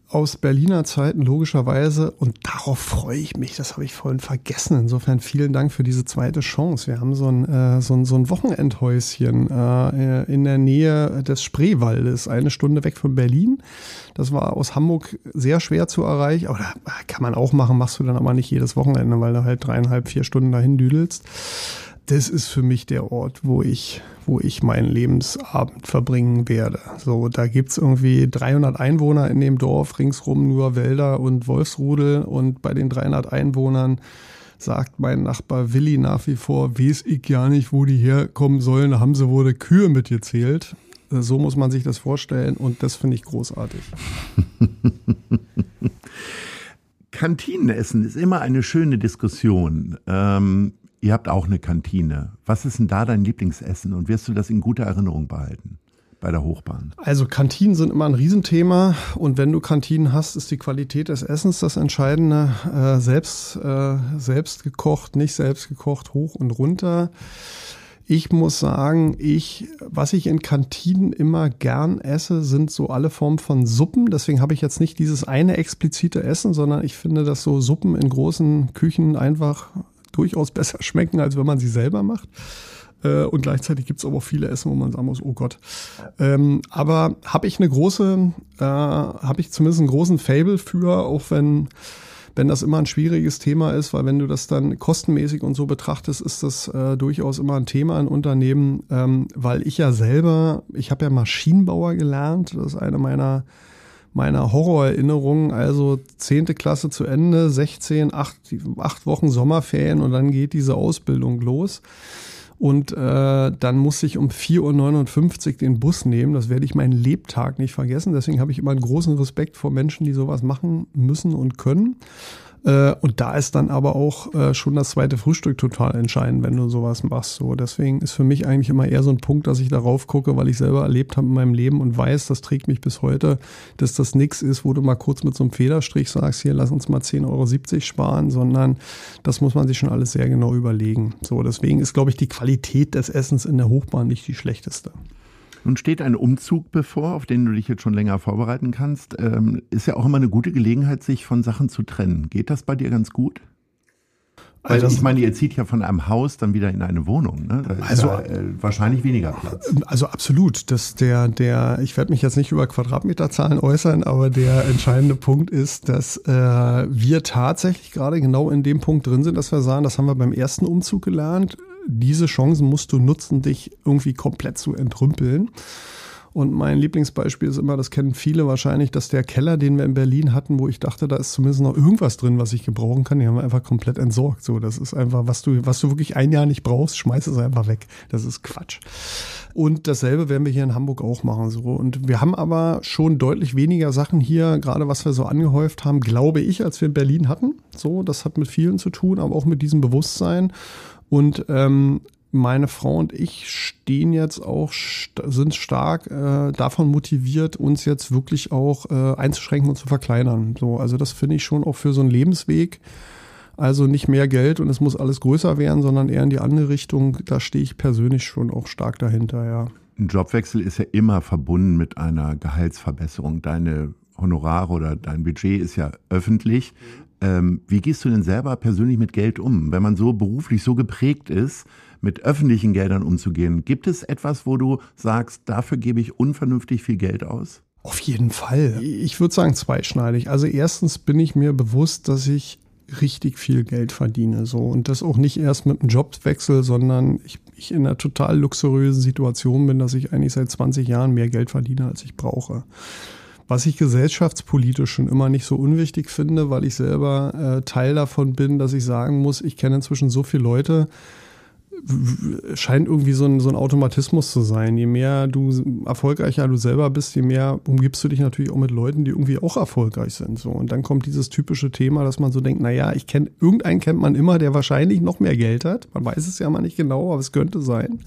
aus Berliner Zeiten logischerweise und darauf freue ich mich, das habe ich vorhin vergessen. Insofern vielen Dank für diese zweite Chance. Wir haben so ein, äh, so ein, so ein Wochenendhäuschen äh, in der Nähe des Spreewaldes, eine Stunde weg von Berlin. Das war aus Hamburg sehr schwer zu erreichen, aber da kann man auch machen, machst du dann aber nicht jedes Wochenende, weil du halt dreieinhalb, vier Stunden dahin düdelst das ist für mich der Ort, wo ich, wo ich meinen Lebensabend verbringen werde. So, da gibt's irgendwie 300 Einwohner in dem Dorf, ringsrum nur Wälder und Wolfsrudel und bei den 300 Einwohnern sagt mein Nachbar Willi nach wie vor, weiß ich gar nicht, wo die herkommen sollen, da haben sie wohl Kühe mitgezählt. So muss man sich das vorstellen und das finde ich großartig. Kantinenessen ist immer eine schöne Diskussion. Ähm, Ihr habt auch eine Kantine. Was ist denn da dein Lieblingsessen und wirst du das in guter Erinnerung behalten? bei der Hochbahn? Also Kantinen sind immer ein Riesenthema und wenn du Kantinen hast, ist die Qualität des Essens das Entscheidende. Äh, selbst, äh, selbst gekocht, nicht selbst gekocht, hoch und runter. Ich muss sagen, ich, was ich in Kantinen immer gern esse, sind so alle Formen von Suppen. Deswegen habe ich jetzt nicht dieses eine explizite Essen, sondern ich finde, dass so Suppen in großen Küchen einfach durchaus besser schmecken, als wenn man sie selber macht. Äh, und gleichzeitig gibt es aber auch viele Essen, wo man sagen muss, oh Gott. Ähm, aber habe ich eine große, äh, habe ich zumindest einen großen Fable für, auch wenn wenn das immer ein schwieriges Thema ist, weil wenn du das dann kostenmäßig und so betrachtest, ist das äh, durchaus immer ein Thema in Unternehmen, ähm, weil ich ja selber, ich habe ja Maschinenbauer gelernt, das ist eine meiner meiner Horrorerinnerungen, also zehnte Klasse zu Ende, 16, acht, acht Wochen Sommerferien und dann geht diese Ausbildung los. Und äh, dann muss ich um 4.59 Uhr den Bus nehmen. Das werde ich meinen Lebtag nicht vergessen. Deswegen habe ich immer einen großen Respekt vor Menschen, die sowas machen müssen und können. Äh, und da ist dann aber auch äh, schon das zweite Frühstück total entscheidend, wenn du sowas machst. So, deswegen ist für mich eigentlich immer eher so ein Punkt, dass ich darauf gucke, weil ich selber erlebt habe in meinem Leben und weiß, das trägt mich bis heute, dass das nichts ist, wo du mal kurz mit so einem Federstrich sagst, hier lass uns mal 10,70 Euro sparen, sondern das muss man sich schon alles sehr genau überlegen. So, deswegen ist, glaube ich, die Qualität des Essens in der Hochbahn nicht die schlechteste. Nun steht ein Umzug bevor, auf den du dich jetzt schon länger vorbereiten kannst. Ähm, ist ja auch immer eine gute Gelegenheit, sich von Sachen zu trennen. Geht das bei dir ganz gut? Weil also, ich meine, ihr zieht ja von einem Haus dann wieder in eine Wohnung. Ne? Also ja, äh, wahrscheinlich weniger Platz. Also absolut. Das der der. Ich werde mich jetzt nicht über Quadratmeterzahlen äußern, aber der entscheidende Punkt ist, dass äh, wir tatsächlich gerade genau in dem Punkt drin sind, dass wir sagen, das haben wir beim ersten Umzug gelernt diese Chancen musst du nutzen, dich irgendwie komplett zu entrümpeln. Und mein Lieblingsbeispiel ist immer, das kennen viele wahrscheinlich, dass der Keller, den wir in Berlin hatten, wo ich dachte, da ist zumindest noch irgendwas drin, was ich gebrauchen kann, den haben wir einfach komplett entsorgt. So, das ist einfach, was du, was du wirklich ein Jahr nicht brauchst, schmeiß es einfach weg. Das ist Quatsch. Und dasselbe werden wir hier in Hamburg auch machen. So. Und wir haben aber schon deutlich weniger Sachen hier, gerade was wir so angehäuft haben, glaube ich, als wir in Berlin hatten. So, das hat mit vielen zu tun, aber auch mit diesem Bewusstsein. Und ähm, meine Frau und ich stehen jetzt auch, sind stark äh, davon motiviert, uns jetzt wirklich auch äh, einzuschränken und zu verkleinern. So, also das finde ich schon auch für so einen Lebensweg. Also nicht mehr Geld und es muss alles größer werden, sondern eher in die andere Richtung. Da stehe ich persönlich schon auch stark dahinter, ja. Ein Jobwechsel ist ja immer verbunden mit einer Gehaltsverbesserung. Deine Honorare oder dein Budget ist ja öffentlich. Ähm, wie gehst du denn selber persönlich mit Geld um? Wenn man so beruflich so geprägt ist, mit öffentlichen Geldern umzugehen, gibt es etwas, wo du sagst, dafür gebe ich unvernünftig viel Geld aus? Auf jeden Fall. Ich würde sagen zweischneidig. Also erstens bin ich mir bewusst, dass ich richtig viel Geld verdiene. So. Und das auch nicht erst mit einem Jobwechsel, sondern ich, ich in einer total luxuriösen Situation bin, dass ich eigentlich seit 20 Jahren mehr Geld verdiene, als ich brauche. Was ich gesellschaftspolitisch schon immer nicht so unwichtig finde, weil ich selber äh, Teil davon bin, dass ich sagen muss, ich kenne inzwischen so viele Leute, scheint irgendwie so ein, so ein Automatismus zu sein. Je mehr du erfolgreicher du selber bist, je mehr umgibst du dich natürlich auch mit Leuten, die irgendwie auch erfolgreich sind. So. Und dann kommt dieses typische Thema, dass man so denkt, na ja, ich kenne, irgendeinen kennt man immer, der wahrscheinlich noch mehr Geld hat. Man weiß es ja mal nicht genau, aber es könnte sein.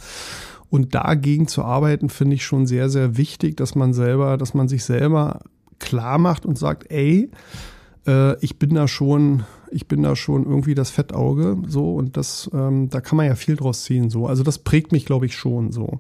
Und dagegen zu arbeiten, finde ich schon sehr, sehr wichtig, dass man selber, dass man sich selber klar macht und sagt, ey, äh, ich bin da schon, ich bin da schon irgendwie das Fettauge, so und das, ähm, da kann man ja viel draus ziehen, so. Also das prägt mich, glaube ich, schon so.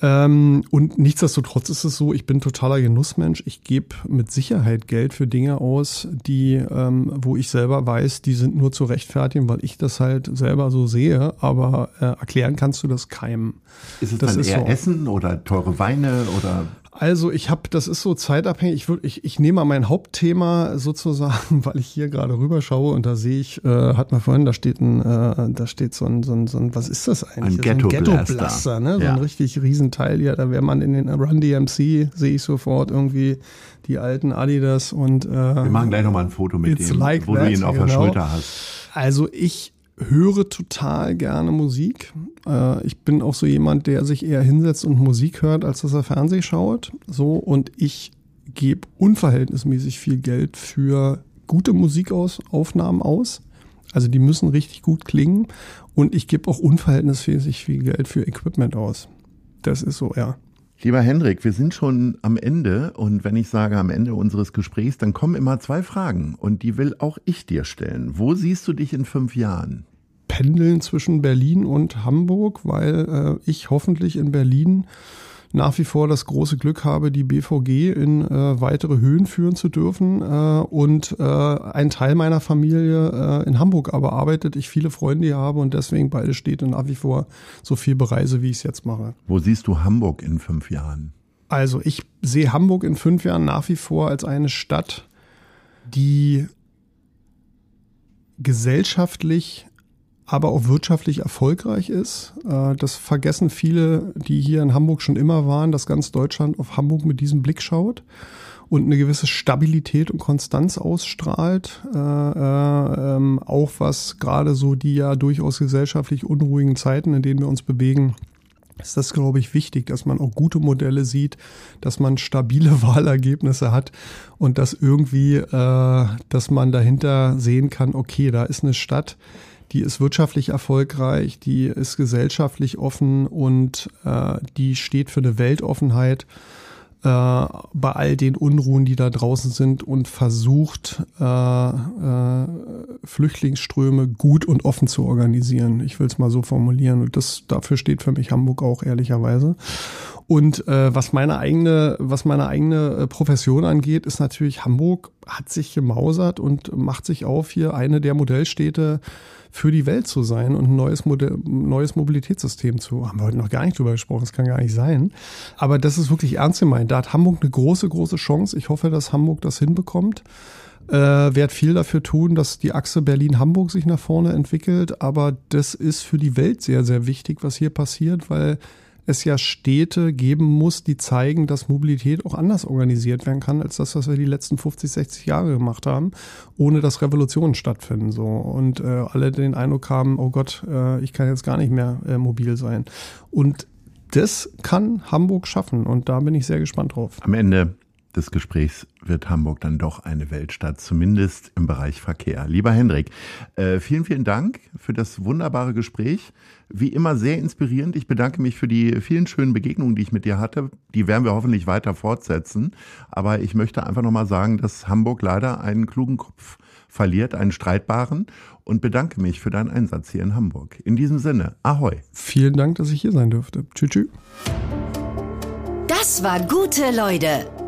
Ähm, und nichtsdestotrotz ist es so, ich bin totaler Genussmensch. Ich gebe mit Sicherheit Geld für Dinge aus, die, ähm, wo ich selber weiß, die sind nur zu rechtfertigen, weil ich das halt selber so sehe. Aber äh, erklären kannst du das keinem. Ist es das dann eher so. Essen oder teure Weine oder Also ich habe, das ist so zeitabhängig. Ich, würd, ich, ich nehme mal mein Hauptthema sozusagen, weil ich hier gerade rüberschaue und da sehe ich, äh, hat man vorhin, da steht ein, äh, da steht so ein, so ein, so ein, was ist das eigentlich? Ein So Ghetto-Blaster. Ghetto-Blaster, ne? So Ja. ein richtig Riesenteil. Ja, da wäre man in den Run DMC, sehe ich sofort irgendwie die alten Adidas und äh, wir machen gleich nochmal ein Foto mit dem, like wo that, du ihn auf der genau. Schulter hast. Also ich höre total gerne Musik. Äh, ich bin auch so jemand, der sich eher hinsetzt und Musik hört, als dass er Fernseh schaut. So und ich gebe unverhältnismäßig viel Geld für gute Musikaufnahmen aus. Also die müssen richtig gut klingen und ich gebe auch unverhältnismäßig viel Geld für Equipment aus. Das ist so, ja. Lieber Hendrik, wir sind schon am Ende und wenn ich sage am Ende unseres Gesprächs, dann kommen immer zwei Fragen und die will auch ich dir stellen. Wo siehst du dich in fünf Jahren? Pendeln zwischen Berlin und Hamburg, weil äh, ich hoffentlich in Berlin nach wie vor das große Glück habe, die BVG in äh, weitere Höhen führen zu dürfen äh, und äh, ein Teil meiner Familie äh, in Hamburg aber arbeitet, ich viele Freunde hier habe und deswegen beide Städte nach wie vor so viel bereise, wie ich es jetzt mache. Wo siehst du Hamburg in fünf Jahren? Also ich sehe Hamburg in fünf Jahren nach wie vor als eine Stadt, die gesellschaftlich, aber auch wirtschaftlich erfolgreich ist. Äh, Das vergessen viele, die hier in Hamburg schon immer waren, dass ganz Deutschland auf Hamburg mit diesem Blick schaut und eine gewisse Stabilität und Konstanz ausstrahlt, äh, äh, ähm, auch was gerade so die ja durchaus gesellschaftlich unruhigen Zeiten, in denen wir uns bewegen, ist das, glaube ich, wichtig, dass man auch gute Modelle sieht, dass man stabile Wahlergebnisse hat und dass irgendwie, äh, dass man dahinter sehen kann, okay, da ist eine Stadt, die ist wirtschaftlich erfolgreich, die ist gesellschaftlich offen und äh, die steht für eine Weltoffenheit äh, bei all den Unruhen, die da draußen sind und versucht, äh, äh, Flüchtlingsströme gut und offen zu organisieren. Ich will es mal so formulieren. Und das dafür steht für mich Hamburg auch ehrlicherweise. Und äh, was meine eigene, was meine eigene äh, Profession angeht, ist natürlich Hamburg hat sich gemausert und macht sich auf, hier eine der Modellstädte für die Welt zu sein und ein neues, Modell, neues Mobilitätssystem zu. Haben wir heute noch gar nicht drüber gesprochen, das kann gar nicht sein. Aber das ist wirklich ernst gemeint. Da hat Hamburg eine große, große Chance. Ich hoffe, dass Hamburg das hinbekommt. Äh, werde viel dafür tun, dass die Achse Berlin-Hamburg sich nach vorne entwickelt. Aber das ist für die Welt sehr, sehr wichtig, was hier passiert, weil es ja Städte geben muss, die zeigen, dass Mobilität auch anders organisiert werden kann, als das, was wir die letzten 50, 60 Jahre gemacht haben, ohne dass Revolutionen stattfinden. So. Und äh, alle den Eindruck haben, oh Gott, äh, ich kann jetzt gar nicht mehr äh, mobil sein. Und das kann Hamburg schaffen und da bin ich sehr gespannt drauf. Am Ende des Gesprächs wird Hamburg dann doch eine Weltstadt, zumindest im Bereich Verkehr. Lieber Hendrik, äh, vielen, vielen Dank für das wunderbare Gespräch. Wie immer sehr inspirierend. Ich bedanke mich für die vielen schönen Begegnungen, die ich mit dir hatte. Die werden wir hoffentlich weiter fortsetzen. Aber ich möchte einfach nochmal sagen, dass Hamburg leider einen klugen Kopf verliert, einen streitbaren und bedanke mich für deinen Einsatz hier in Hamburg. In diesem Sinne, ahoi. Vielen Dank, dass ich hier sein durfte. Tschüss. tschüss. Das war gute Leute.